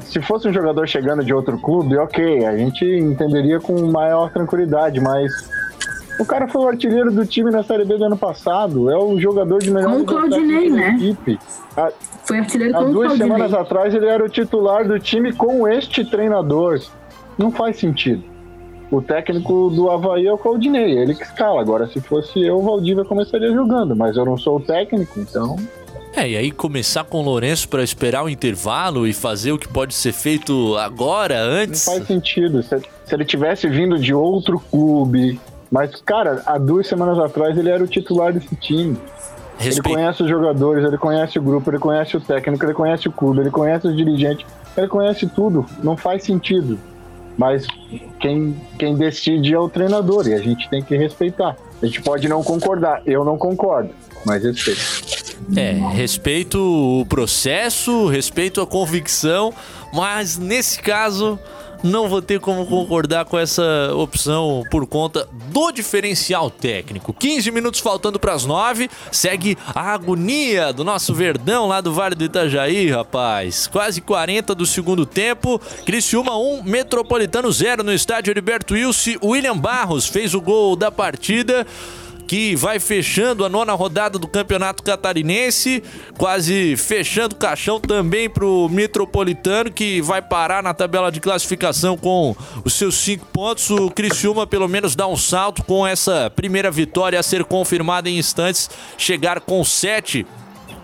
Se fosse um jogador chegando de outro clube, ok, a gente entenderia com maior tranquilidade, mas o cara foi o artilheiro do time na Série B do ano passado. É o jogador de melhor com o Claudinei, né? equipe. A, foi artilheiro Há duas semanas atrás ele era o titular do time com este treinador. Não faz sentido. O técnico do Havaí é o Claudinei, ele que escala. Agora, se fosse eu, o Valdívia começaria jogando, mas eu não sou o técnico, então. É, e aí começar com o Lourenço para esperar o intervalo e fazer o que pode ser feito agora, antes. Não faz sentido. Se, se ele tivesse vindo de outro clube, mas, cara, há duas semanas atrás ele era o titular desse time. Respeito. Ele conhece os jogadores, ele conhece o grupo, ele conhece o técnico, ele conhece o clube, ele conhece os dirigentes, ele conhece tudo. Não faz sentido. Mas quem, quem decide é o treinador e a gente tem que respeitar. A gente pode não concordar, eu não concordo, mas respeito. É, respeito o processo, respeito a convicção, mas nesse caso não vou ter como concordar com essa opção por conta do diferencial técnico. 15 minutos faltando para as 9, segue a agonia do nosso Verdão lá do Vale do Itajaí, rapaz. Quase 40 do segundo tempo. Criciúma 1, Metropolitano 0 no estádio Heriberto Wilson. William Barros fez o gol da partida que vai fechando a nona rodada do Campeonato Catarinense, quase fechando o caixão também para o Metropolitano, que vai parar na tabela de classificação com os seus cinco pontos. O Criciúma, pelo menos, dá um salto com essa primeira vitória a ser confirmada em instantes, chegar com sete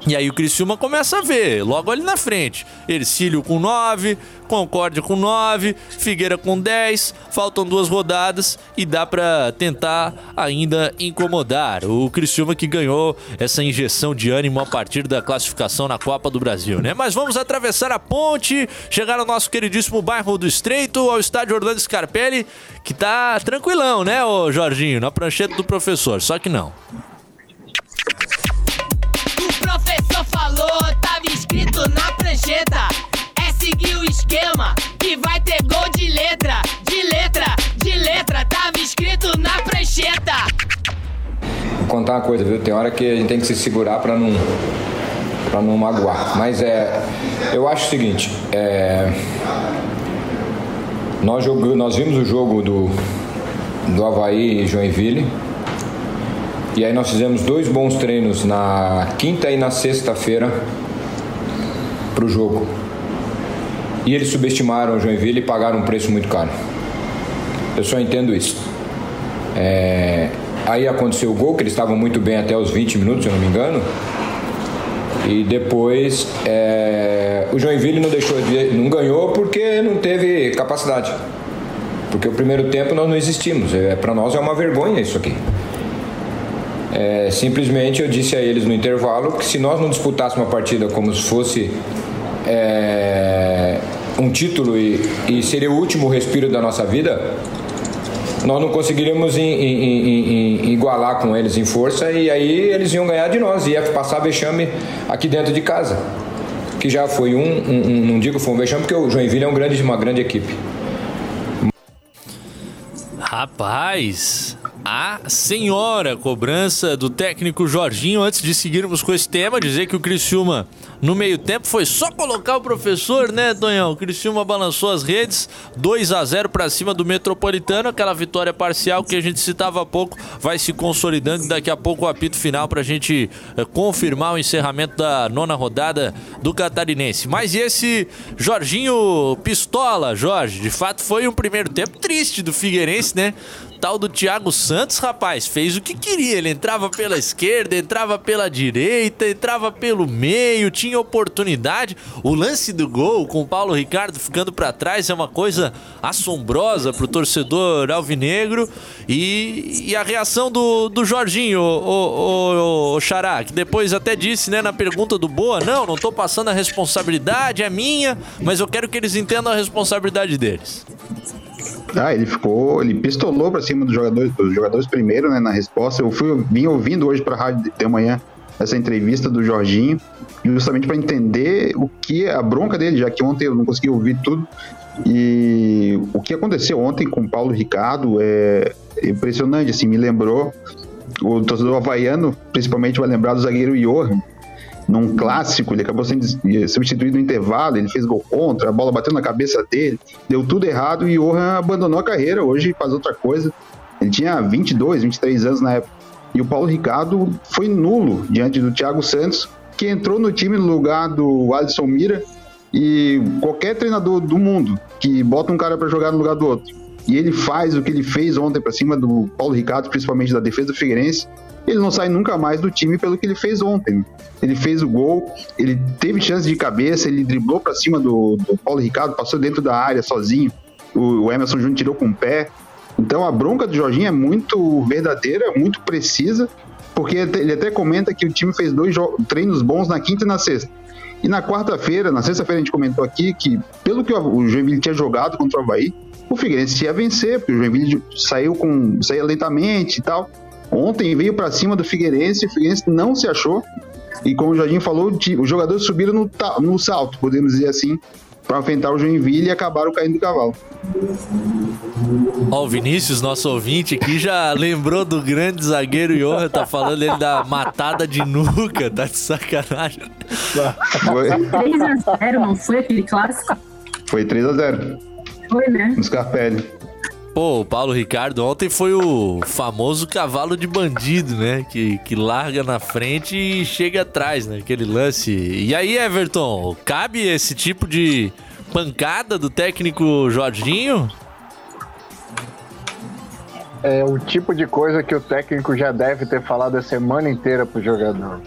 e aí o Criciúma começa a ver, logo ali na frente. Ercílio com 9, Concórdia com 9, Figueira com 10, faltam duas rodadas e dá para tentar ainda incomodar. O Criciúma que ganhou essa injeção de ânimo a partir da classificação na Copa do Brasil, né? Mas vamos atravessar a ponte, chegar ao nosso queridíssimo bairro do Estreito, ao estádio Orlando Scarpelli, que tá tranquilão, né, ô Jorginho, na prancheta do professor, só que não tava escrito na prancheta. É seguir o esquema que vai ter gol de letra, de letra, de letra. Tava escrito na prancheta. Vou contar uma coisa, viu? Tem hora que a gente tem que se segurar para não para não magoar. Mas é, eu acho o seguinte, é, nós jogamos, nós vimos o jogo do do Havaí e Joinville e aí nós fizemos dois bons treinos na quinta e na sexta-feira para o jogo. E eles subestimaram o Joinville e pagaram um preço muito caro. Eu só entendo isso. É... Aí aconteceu o gol, que eles estavam muito bem até os 20 minutos, se eu não me engano. E depois é... o Joinville não deixou de... não ganhou porque não teve capacidade. Porque o primeiro tempo nós não existimos. É, para nós é uma vergonha isso aqui. É, simplesmente eu disse a eles no intervalo que se nós não disputássemos a partida como se fosse é, um título e, e, seria o último respiro da nossa vida, nós não conseguiríamos in, in, in, igualar com eles em força e aí eles iam ganhar de nós, ia passar vexame aqui dentro de casa. Que já foi um, um, um não digo foi um vexame, porque o Joinville é um grande, uma grande equipe. Rapaz, a senhora cobrança do técnico Jorginho. Antes de seguirmos com esse tema, dizer que o Criciúma, no meio tempo, foi só colocar o professor, né, Tonhão? O Criciúma balançou as redes, 2 a 0 para cima do Metropolitano. Aquela vitória parcial que a gente citava há pouco vai se consolidando daqui a pouco o apito final para a gente eh, confirmar o encerramento da nona rodada do Catarinense. Mas e esse Jorginho pistola, Jorge? De fato, foi um primeiro tempo triste do Figueirense, né? tal do Thiago Santos, rapaz, fez o que queria. Ele entrava pela esquerda, entrava pela direita, entrava pelo meio, tinha oportunidade. O lance do gol com o Paulo Ricardo ficando para trás é uma coisa assombrosa pro torcedor alvinegro. E, e a reação do, do Jorginho, o, o, o, o Xará, que depois até disse, né, na pergunta do Boa: não, não tô passando a responsabilidade, é minha, mas eu quero que eles entendam a responsabilidade deles. Ah, ele ficou, ele pistolou para cima dos jogadores, dos jogadores primeiro, né, na resposta. Eu fui vim ouvindo hoje para a rádio de manhã essa entrevista do Jorginho, justamente para entender o que a bronca dele, já que ontem eu não consegui ouvir tudo. E o que aconteceu ontem com o Paulo Ricardo é impressionante, assim, me lembrou o torcedor havaiano, principalmente vai lembrar do zagueiro Johan, num clássico, ele acabou sendo substituído no intervalo, ele fez gol contra, a bola bateu na cabeça dele, deu tudo errado e Johan abandonou a carreira, hoje faz outra coisa. Ele tinha 22, 23 anos na época. E o Paulo Ricardo foi nulo diante do Thiago Santos, que entrou no time no lugar do Alisson Mira e qualquer treinador do mundo que bota um cara para jogar no lugar do outro e ele faz o que ele fez ontem para cima do Paulo Ricardo, principalmente da defesa do Figueirense, ele não sai nunca mais do time pelo que ele fez ontem. Ele fez o gol, ele teve chance de cabeça, ele driblou para cima do, do, Paulo Ricardo, passou dentro da área sozinho. O, o Emerson Júnior tirou com o pé. Então a bronca do Jorginho é muito verdadeira, muito precisa, porque ele até comenta que o time fez dois treinos bons na quinta e na sexta. E na quarta-feira, na sexta-feira a gente comentou aqui que, pelo que o Joinville tinha jogado contra o Havaí, o Figueirense ia vencer, porque o Joinville saiu com saía lentamente e tal. Ontem veio para cima do Figueirense, o Figueirense não se achou. E como o Jardim falou, os jogadores subiram no, no salto, podemos dizer assim, para enfrentar o Joinville e acabaram caindo do cavalo. Ó, o Vinícius, nosso ouvinte aqui, já lembrou do grande zagueiro Johan, tá falando ele da matada de nuca, tá de sacanagem. Foi 3x0, não foi aquele clássico? Foi 3x0. Foi, né? No Scarpelli. Pô, o Paulo Ricardo ontem foi o famoso cavalo de bandido, né? Que, que larga na frente e chega atrás, né? Aquele lance. E aí, Everton, cabe esse tipo de pancada do técnico Jorginho? É o tipo de coisa que o técnico já deve ter falado a semana inteira pro jogador.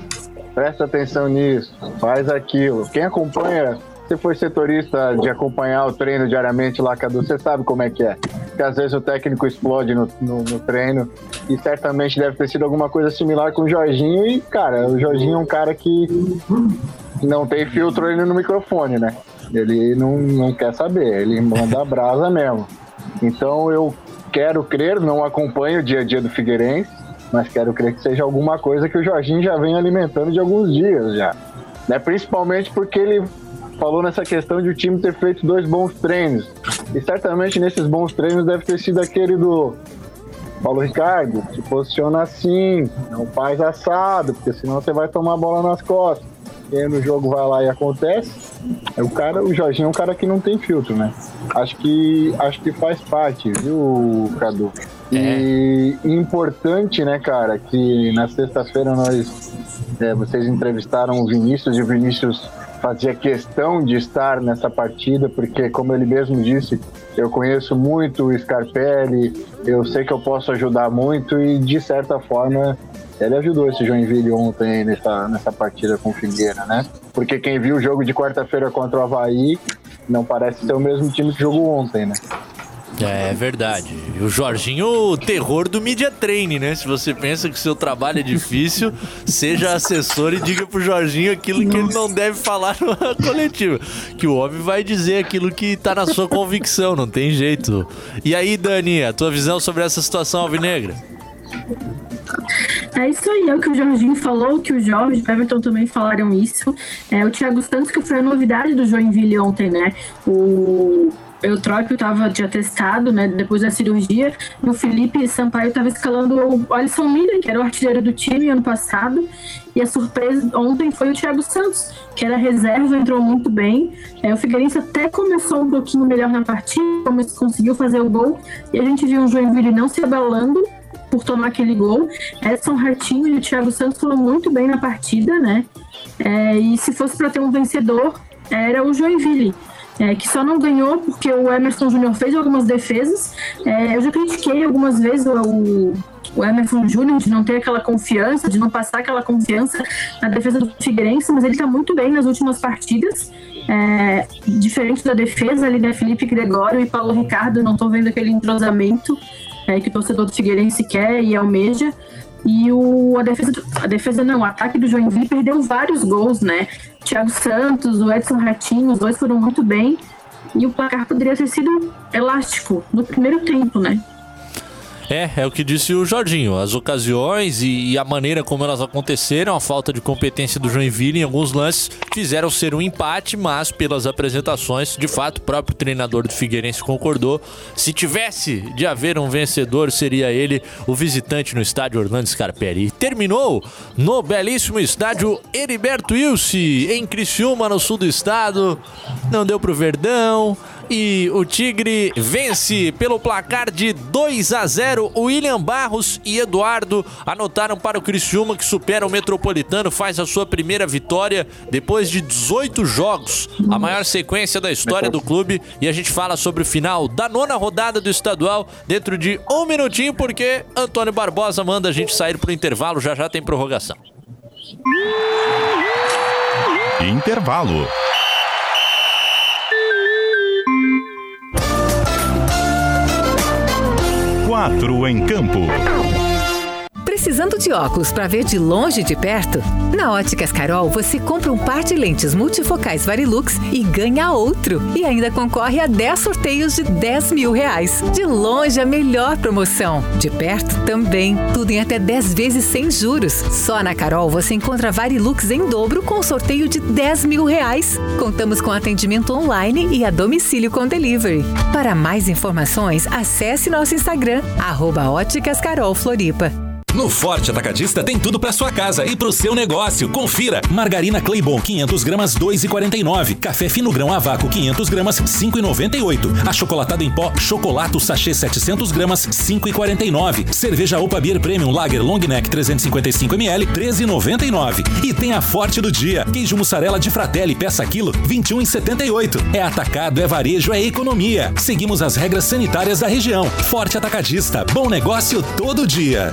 Presta atenção nisso, faz aquilo. Quem acompanha você foi setorista de acompanhar o treino diariamente lá, Cadu, você sabe como é que é. Que às vezes o técnico explode no, no, no, treino e certamente deve ter sido alguma coisa similar com o Jorginho. E, cara, o Jorginho é um cara que não tem filtro ele no microfone, né? Ele não, não quer saber, ele manda brasa mesmo. Então eu quero crer, não acompanho o dia a dia do Figueirense, mas quero crer que seja alguma coisa que o Jorginho já vem alimentando de alguns dias já. Né? Principalmente porque ele falou nessa questão de o time ter feito dois bons treinos. E certamente nesses bons treinos deve ter sido aquele do Paulo Ricardo, se posiciona assim, não faz assado, porque senão você vai tomar a bola nas costas. E aí no jogo vai lá e acontece. É o cara, o Jorginho é um cara que não tem filtro, né? Acho que acho que faz parte, viu, Cadu? E é. importante, né, cara, que na sexta-feira nós é, vocês entrevistaram o Vinícius e o Vinícius fazia questão de estar nessa partida, porque, como ele mesmo disse, eu conheço muito o Scarpelli, eu sei que eu posso ajudar muito e, de certa forma, ele ajudou esse Joinville ontem nessa, nessa partida com o Figueira, né? Porque quem viu o jogo de quarta-feira contra o Havaí não parece ser o mesmo time que jogou ontem, né? É verdade. O Jorginho, o terror do media training, né? Se você pensa que seu trabalho é difícil, seja assessor e diga pro Jorginho aquilo que ele não deve falar na coletiva. Que o homem vai dizer aquilo que tá na sua convicção, não tem jeito. E aí, Dani, a tua visão sobre essa situação alvinegra? É isso aí, é o que o Jorginho falou, que o Jorge e o Everton também falaram isso. É, o Thiago Santos, que foi a novidade do Joinville ontem, né? O Eutrópio estava de atestado, né, depois da cirurgia, e o Felipe Sampaio estava escalando o Alisson Miller, que era o artilheiro do time ano passado, e a surpresa ontem foi o Thiago Santos, que era reserva, entrou muito bem. É, o Figueirense até começou um pouquinho melhor na partida, conseguiu fazer o gol, e a gente viu o Joinville não se abalando por tomar aquele gol. Edson Ratinho e o Thiago Santos foram muito bem na partida, né? É, e se fosse para ter um vencedor, era o Joinville é, que só não ganhou porque o Emerson Júnior fez algumas defesas. É, eu já critiquei algumas vezes o, o Emerson Júnior de não ter aquela confiança, de não passar aquela confiança na defesa do Figueirense, mas ele está muito bem nas últimas partidas. É, diferente da defesa ali né, Felipe Gregório e Paulo Ricardo, não estou vendo aquele entrosamento é, que o torcedor do Figueirense quer e almeja. E o, a defesa, a defesa não, o ataque do Joinville perdeu vários gols, né? Thiago Santos, o Edson Ratinho, os dois foram muito bem. E o placar poderia ter sido elástico no primeiro tempo, né? É, é o que disse o Jorginho. As ocasiões e, a maneira como elas aconteceram, a falta de competência do Joinville em alguns lances fizeram ser um empate, mas pelas apresentações, de fato, o próprio treinador do Figueirense concordou. Se tivesse de haver um vencedor, seria ele, o visitante no estádio Orlando Scarpelli. E terminou no belíssimo estádio Heriberto Wilson, em Criciúma, no sul do estado. Não deu pro Verdão e o Tigre vence pelo placar de 2 a 0. William Barros e Eduardo anotaram para o Criciúma que supera o Metropolitano, faz a sua primeira vitória depois de 18 jogos, a maior sequência da história do clube. E a gente fala sobre o final da nona rodada do estadual dentro de um minutinho, porque Antônio Barbosa manda a gente sair para o intervalo, já já tem prorrogação. Intervalo. Quatro em campo. Precisando de óculos para ver de longe e de perto? Na Óticas Carol, você compra um par de lentes multifocais Varilux e ganha outro. E ainda concorre a 10 sorteios de 10 mil reais. De longe, a melhor promoção. De perto, também. Tudo em até 10 vezes sem juros. Só na Carol você encontra Varilux em dobro com sorteio de 10 mil reais. Contamos com atendimento online e a domicílio com delivery. Para mais informações, acesse nosso Instagram, arroba Óticas Carol Floripa. No Forte Atacadista tem tudo para sua casa e para o seu negócio. Confira: margarina Claybon 500 gramas 2,49, café fino grão a vácuo 500 gramas 5,98, achocolatado em pó Chocolato sachê 700 gramas 5,49, cerveja Opa Beer Premium Lager Long Neck 355 ml 13,99 e tem a Forte do dia queijo mussarela de Fratelli peça quilo 21,78. É atacado, é varejo, é economia. Seguimos as regras sanitárias da região. Forte Atacadista, bom negócio todo dia.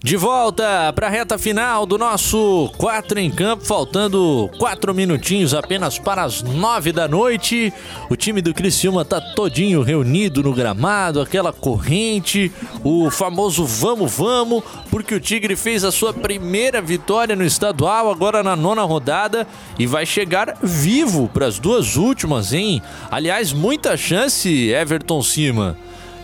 De volta para a reta final do nosso 4 em campo, faltando 4 minutinhos apenas para as 9 da noite. O time do Criciúma tá todinho reunido no gramado, aquela corrente, o famoso vamos, vamos, porque o Tigre fez a sua primeira vitória no estadual, agora na nona rodada, e vai chegar vivo para as duas últimas, hein? Aliás, muita chance, Everton Cima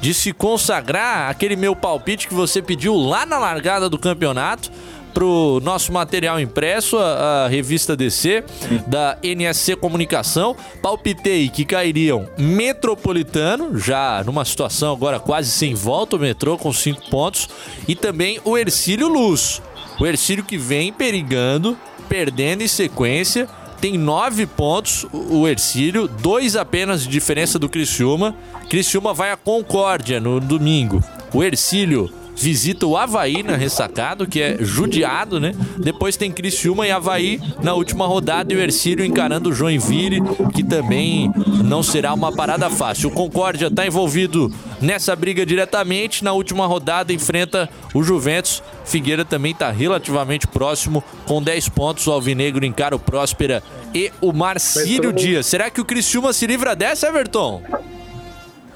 de se consagrar aquele meu palpite que você pediu lá na largada do campeonato pro nosso material impresso, a, a, revista DC da NSC Comunicação. Palpitei que cairiam Metropolitano, já numa situação agora quase sem volta, o metrô com cinco pontos, e também o Ercílio Luz. O Ercílio que vem perigando, perdendo em sequência tem nove pontos o Ercílio, dois apenas de diferença do Criciúma. Criciúma vai a Concórdia no domingo. O Ercílio visita o Havaí na ressacado, que é judiado, né? Depois tem Criciúma e Havaí na última rodada e o Ercílio encarando o Joinville, que também não será uma parada fácil. O Concórdia está envolvido nessa briga diretamente. Na última rodada enfrenta o Juventus. Figueira também está relativamente próximo, com 10 pontos. O Alvinegro encara o Próspera e o Marcílio Dias. Será que o Criciúma se livra dessa, Everton?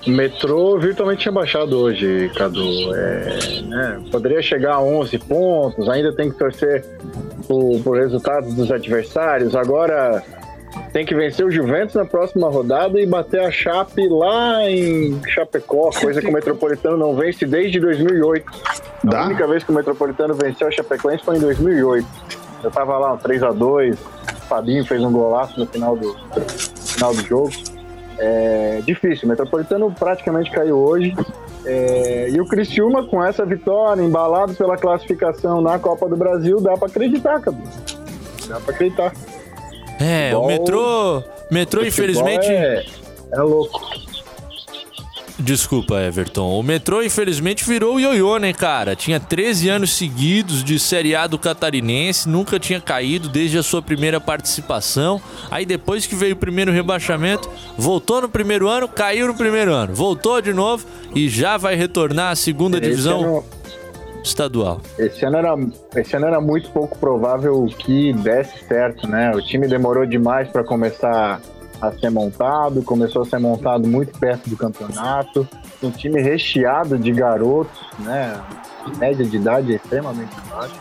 Metrô virtualmente tinha baixado hoje, Cadu. É, né, poderia chegar a 11 pontos, ainda tem que torcer por, por resultados dos adversários. Agora, tem que vencer o Juventus na próxima rodada e bater a Chape lá em Chapecó, coisa que o Metropolitano não vence desde 2008. Dá? A única vez que o Metropolitano venceu a Chapecoense foi em 2008. Eu tava lá, um 3x2, o Fabinho fez um golaço no final do, final do jogo. É difícil, o Metropolitano praticamente caiu hoje. É, e o Criciúma, com essa vitória, embalado pela classificação na Copa do Brasil, dá pra acreditar, Cadu. Dá pra acreditar. É, o Futebol- metrô. Metrô, Futebol infelizmente. É, é louco. Desculpa, Everton. O metrô, infelizmente, virou ioiô, né, cara? Tinha 13 anos seguidos de Série A do Catarinense, nunca tinha caído desde a sua primeira participação. Aí depois que veio o primeiro rebaixamento, voltou no primeiro ano, caiu no primeiro ano, voltou de novo e já vai retornar à segunda Esse divisão ano- estadual. Esse ano, era, esse ano era muito pouco provável que desse certo, né? O time demorou demais para começar a ser montado, começou a ser montado muito perto do campeonato. Um time recheado de garotos, né? A média de idade é extremamente baixa.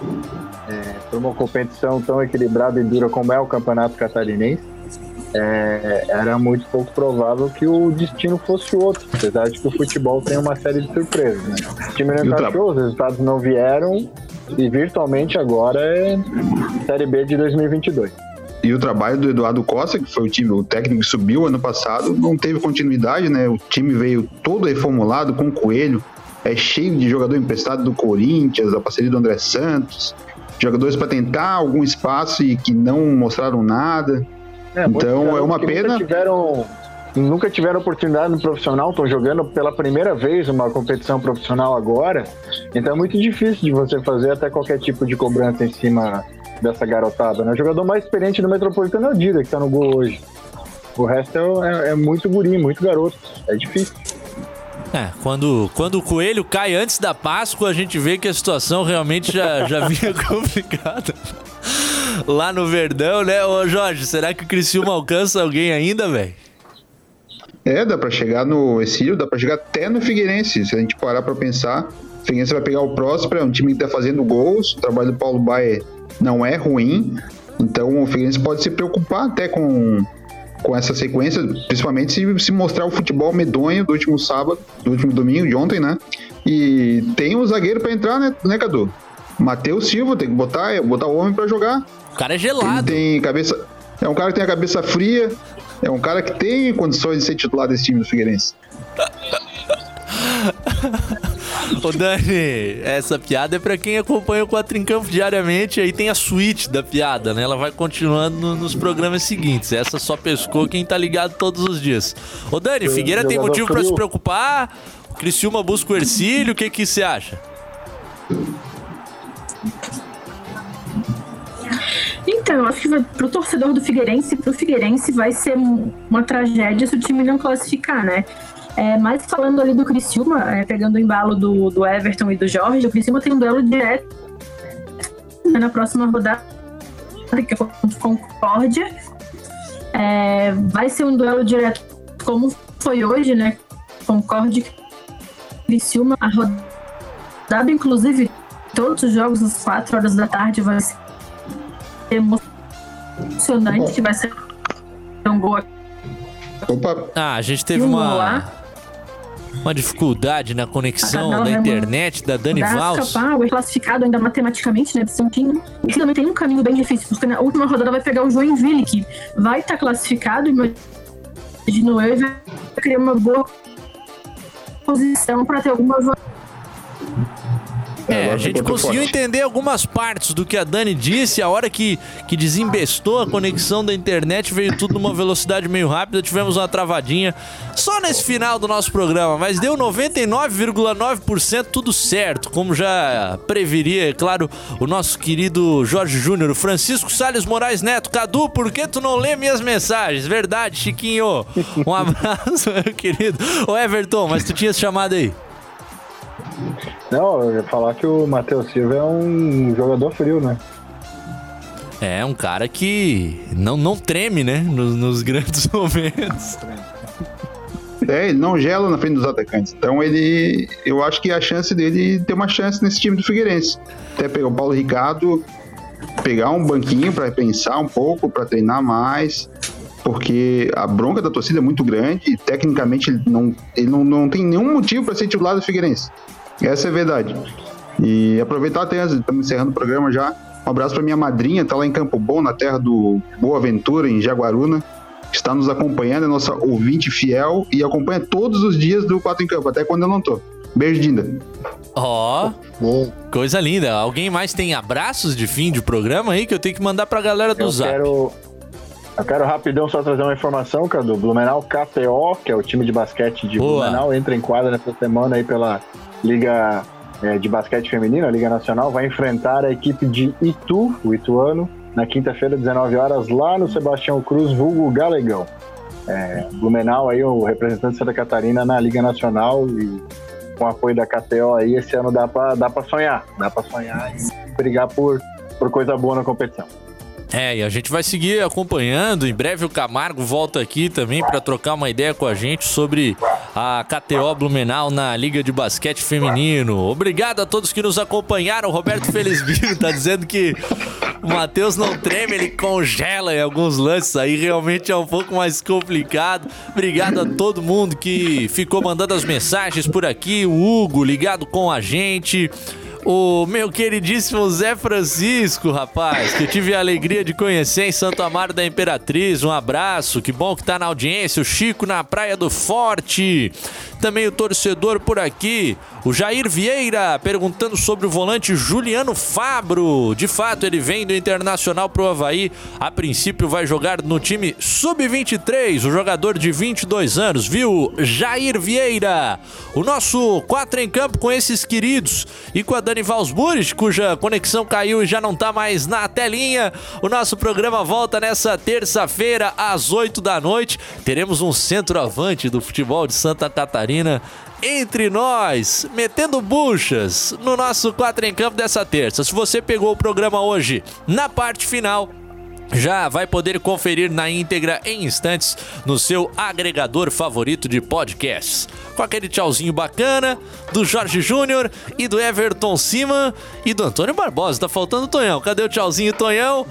É, para uma competição tão equilibrada e dura como é o Campeonato Catarinense, é, era muito pouco provável que o destino fosse outro, apesar de que o futebol tem uma série de surpresas. Né? O time não encaixou, os resultados não vieram e virtualmente agora é Série B de 2022. E o trabalho do Eduardo Costa, que foi o time, o técnico que subiu ano passado, não teve continuidade, né? O time veio todo reformulado com o Coelho, é cheio de jogador emprestado do Corinthians, da parceria do André Santos, jogadores para tentar algum espaço e que não mostraram nada. muitos então é uma pena. Nunca tiveram, nunca tiveram oportunidade no profissional, estão jogando pela primeira vez uma competição profissional agora. Então é muito difícil de você fazer até qualquer tipo de cobrança em cima dessa garotada. Né? O jogador mais experiente do Metropolitano é o Dida, que tá no gol hoje. O resto é, é- é muito guri, muito garoto. É difícil. É, quando, quando o coelho cai antes da Páscoa, a gente vê que a situação realmente já, já vinha complicada. Lá no Verdão, né? Ô Jorge, será que o Criciúma alcança alguém ainda, velho? É, dá pra chegar no Exílio, dá pra chegar até no Figueirense. Se a gente parar pra pensar, o Figueirense vai pegar o Próspera, é um time que tá fazendo gols, o trabalho do Paulo Baier não é ruim, então o Figueirense pode se preocupar até com, com essa sequência, principalmente se, se mostrar o futebol medonho do último sábado, do último domingo, de ontem, né? E tem o zagueiro pra entrar, né, né Cadu? Matheus Silva, tem que botar, botar o homem pra jogar. O cara é gelado. Ele tem cabeça. É um cara que tem a cabeça fria. É um cara que tem condições de ser titular desse time do Figueirense. Ô Dani, essa piada é pra quem acompanha o Quatro em Campo diariamente. Aí tem a suíte da piada, né? Ela vai continuando no- nos programas seguintes. Essa só pescou quem tá ligado todos os dias. Ô Dani, O Figueira tem motivo pra frio. se preocupar? O Criciúma busca o Ercílio, o que que você acha? Então, eu acho que vai- pro torcedor do Figueirense, pro Figueirense vai ser um- uma tragédia se o time não classificar, né? É, mas falando ali do Criciúma, é, pegando o embalo do, do Everton e do Jorge, o Criciúma tem um duelo direto né, na próxima rodada, que é contra o Concórdia. É, vai ser um duelo direto como foi hoje, né? Concórdia e Criciúma, a rodada, inclusive, todos os jogos às 4 horas da tarde vai ser emocionante, vai ser um gol aqui. Opa. Ah, a gente teve um uma, lá. Uma dificuldade na conexão da internet da Dani Vals. escapar, o classificado ainda matematicamente, né? De São Paulo. E também tem um caminho bem difícil, porque na última rodada vai pegar o Joinville, que vai estar classificado, imagino eu, e vai criar uma boa posição para ter alguma vantagem. É, a gente conseguiu forte. entender algumas partes do que a Dani disse. A hora que, que desembestou a conexão da internet, veio tudo numa velocidade meio rápida. Tivemos uma travadinha só nesse final do nosso programa, mas deu 99,9% tudo certo, como já previria, é claro, o nosso querido Jorge Júnior, Francisco Salles Moraes Neto. Cadu, por que tu não lê minhas mensagens? Verdade, Chiquinho. Um abraço, meu querido. Ô Everton, mas tu tinha chamado aí. Não, eu ia falar que o Matheus Silva é um jogador frio, né? É, um cara que não, não treme, né? Nos, nos grandes momentos. É, ele não gela na frente dos atacantes. Então ele. Eu acho que a chance dele ter uma chance nesse time do Figueirense. Até pegar o Paulo Ricardo, pegar um banquinho para pensar um pouco, para treinar mais, porque a bronca da torcida é muito grande e tecnicamente ele não, ele não, não tem nenhum motivo para ser titular do Figueirense. Essa é a verdade. E aproveitar até, estamos encerrando o programa já. Um abraço para minha madrinha, tá lá em Campo Bom, na terra do Boa Ventura, em Jaguaruna. Está nos acompanhando, é nossa ouvinte fiel e acompanha todos os dias do Quatro em Campo, até quando eu não tô. Beijo, Dinda. Ó, coisa linda. Alguém mais tem abraços de fim de programa aí que eu tenho que mandar pra galera do Eu Zap? quero, eu quero rapidão só trazer uma informação, cara, do Blumenau KTO, que é o time de basquete de Boa. Blumenau, entra em quadra nessa semana aí pela Liga eh, de Basquete Feminino, a Liga Nacional, vai enfrentar a equipe de Itu, o Ituano, na quinta-feira, 19 horas, lá no Sebastião Cruz, vulgo Galegão. É, Blumenau aí, o representante de Santa Catarina na Liga Nacional e com apoio da KTO aí, esse ano dá pra, dá pra sonhar, dá pra sonhar e brigar por, por coisa boa na competição. É, e a gente vai seguir acompanhando. Em breve o Camargo volta aqui também para trocar uma ideia com a gente sobre a KTO Blumenau na Liga de Basquete Feminino. Obrigado a todos que nos acompanharam. Roberto Felizbino tá dizendo que o Matheus não treme, ele congela em alguns lances aí. Realmente é um pouco mais complicado. Obrigado a todo mundo que ficou mandando as mensagens por aqui. O Hugo ligado com a gente. O meu queridíssimo Zé Francisco, rapaz, que eu tive a alegria de conhecer em Santo Amaro da Imperatriz. Um abraço, que bom que tá na audiência. O Chico na Praia do Forte. Também o torcedor por aqui. O Jair Vieira perguntando sobre o volante Juliano Fabro. De fato, ele vem do Internacional pro Havaí. A princípio, vai jogar no time Sub-23, o jogador de 22 anos, viu? Jair Vieira. O nosso 4 em campo com esses queridos e com a Dani Valsburis, cuja conexão caiu e já não tá mais na telinha. O nosso programa volta nessa terça-feira às 8 da noite. Teremos um centroavante do futebol de Santa Catarina entre nós, metendo buchas no nosso 4 em campo dessa terça. Se você pegou o programa hoje na parte final, já vai poder conferir na íntegra em instantes no seu agregador favorito de podcasts. Com aquele tchauzinho bacana do Jorge Júnior e do Everton Cima e do Antônio Barbosa. Tá faltando o Tonhão. Cadê o tchauzinho, Tonhão?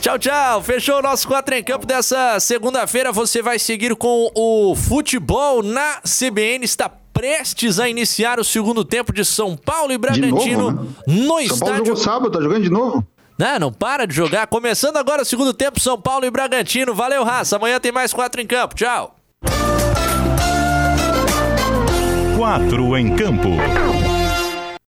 Tchau, tchau. Fechou o nosso 4 em campo dessa segunda-feira. Você vai seguir com o futebol na CBN. Está prestes a iniciar o segundo tempo de São Paulo e Bragantino novo, né? no São Paulo estádio. jogou sábado, tá jogando de novo? Não, não para de jogar. Começando agora o segundo tempo, São Paulo e Bragantino. Valeu, raça. Amanhã tem mais quatro em campo. Tchau. Quatro em campo.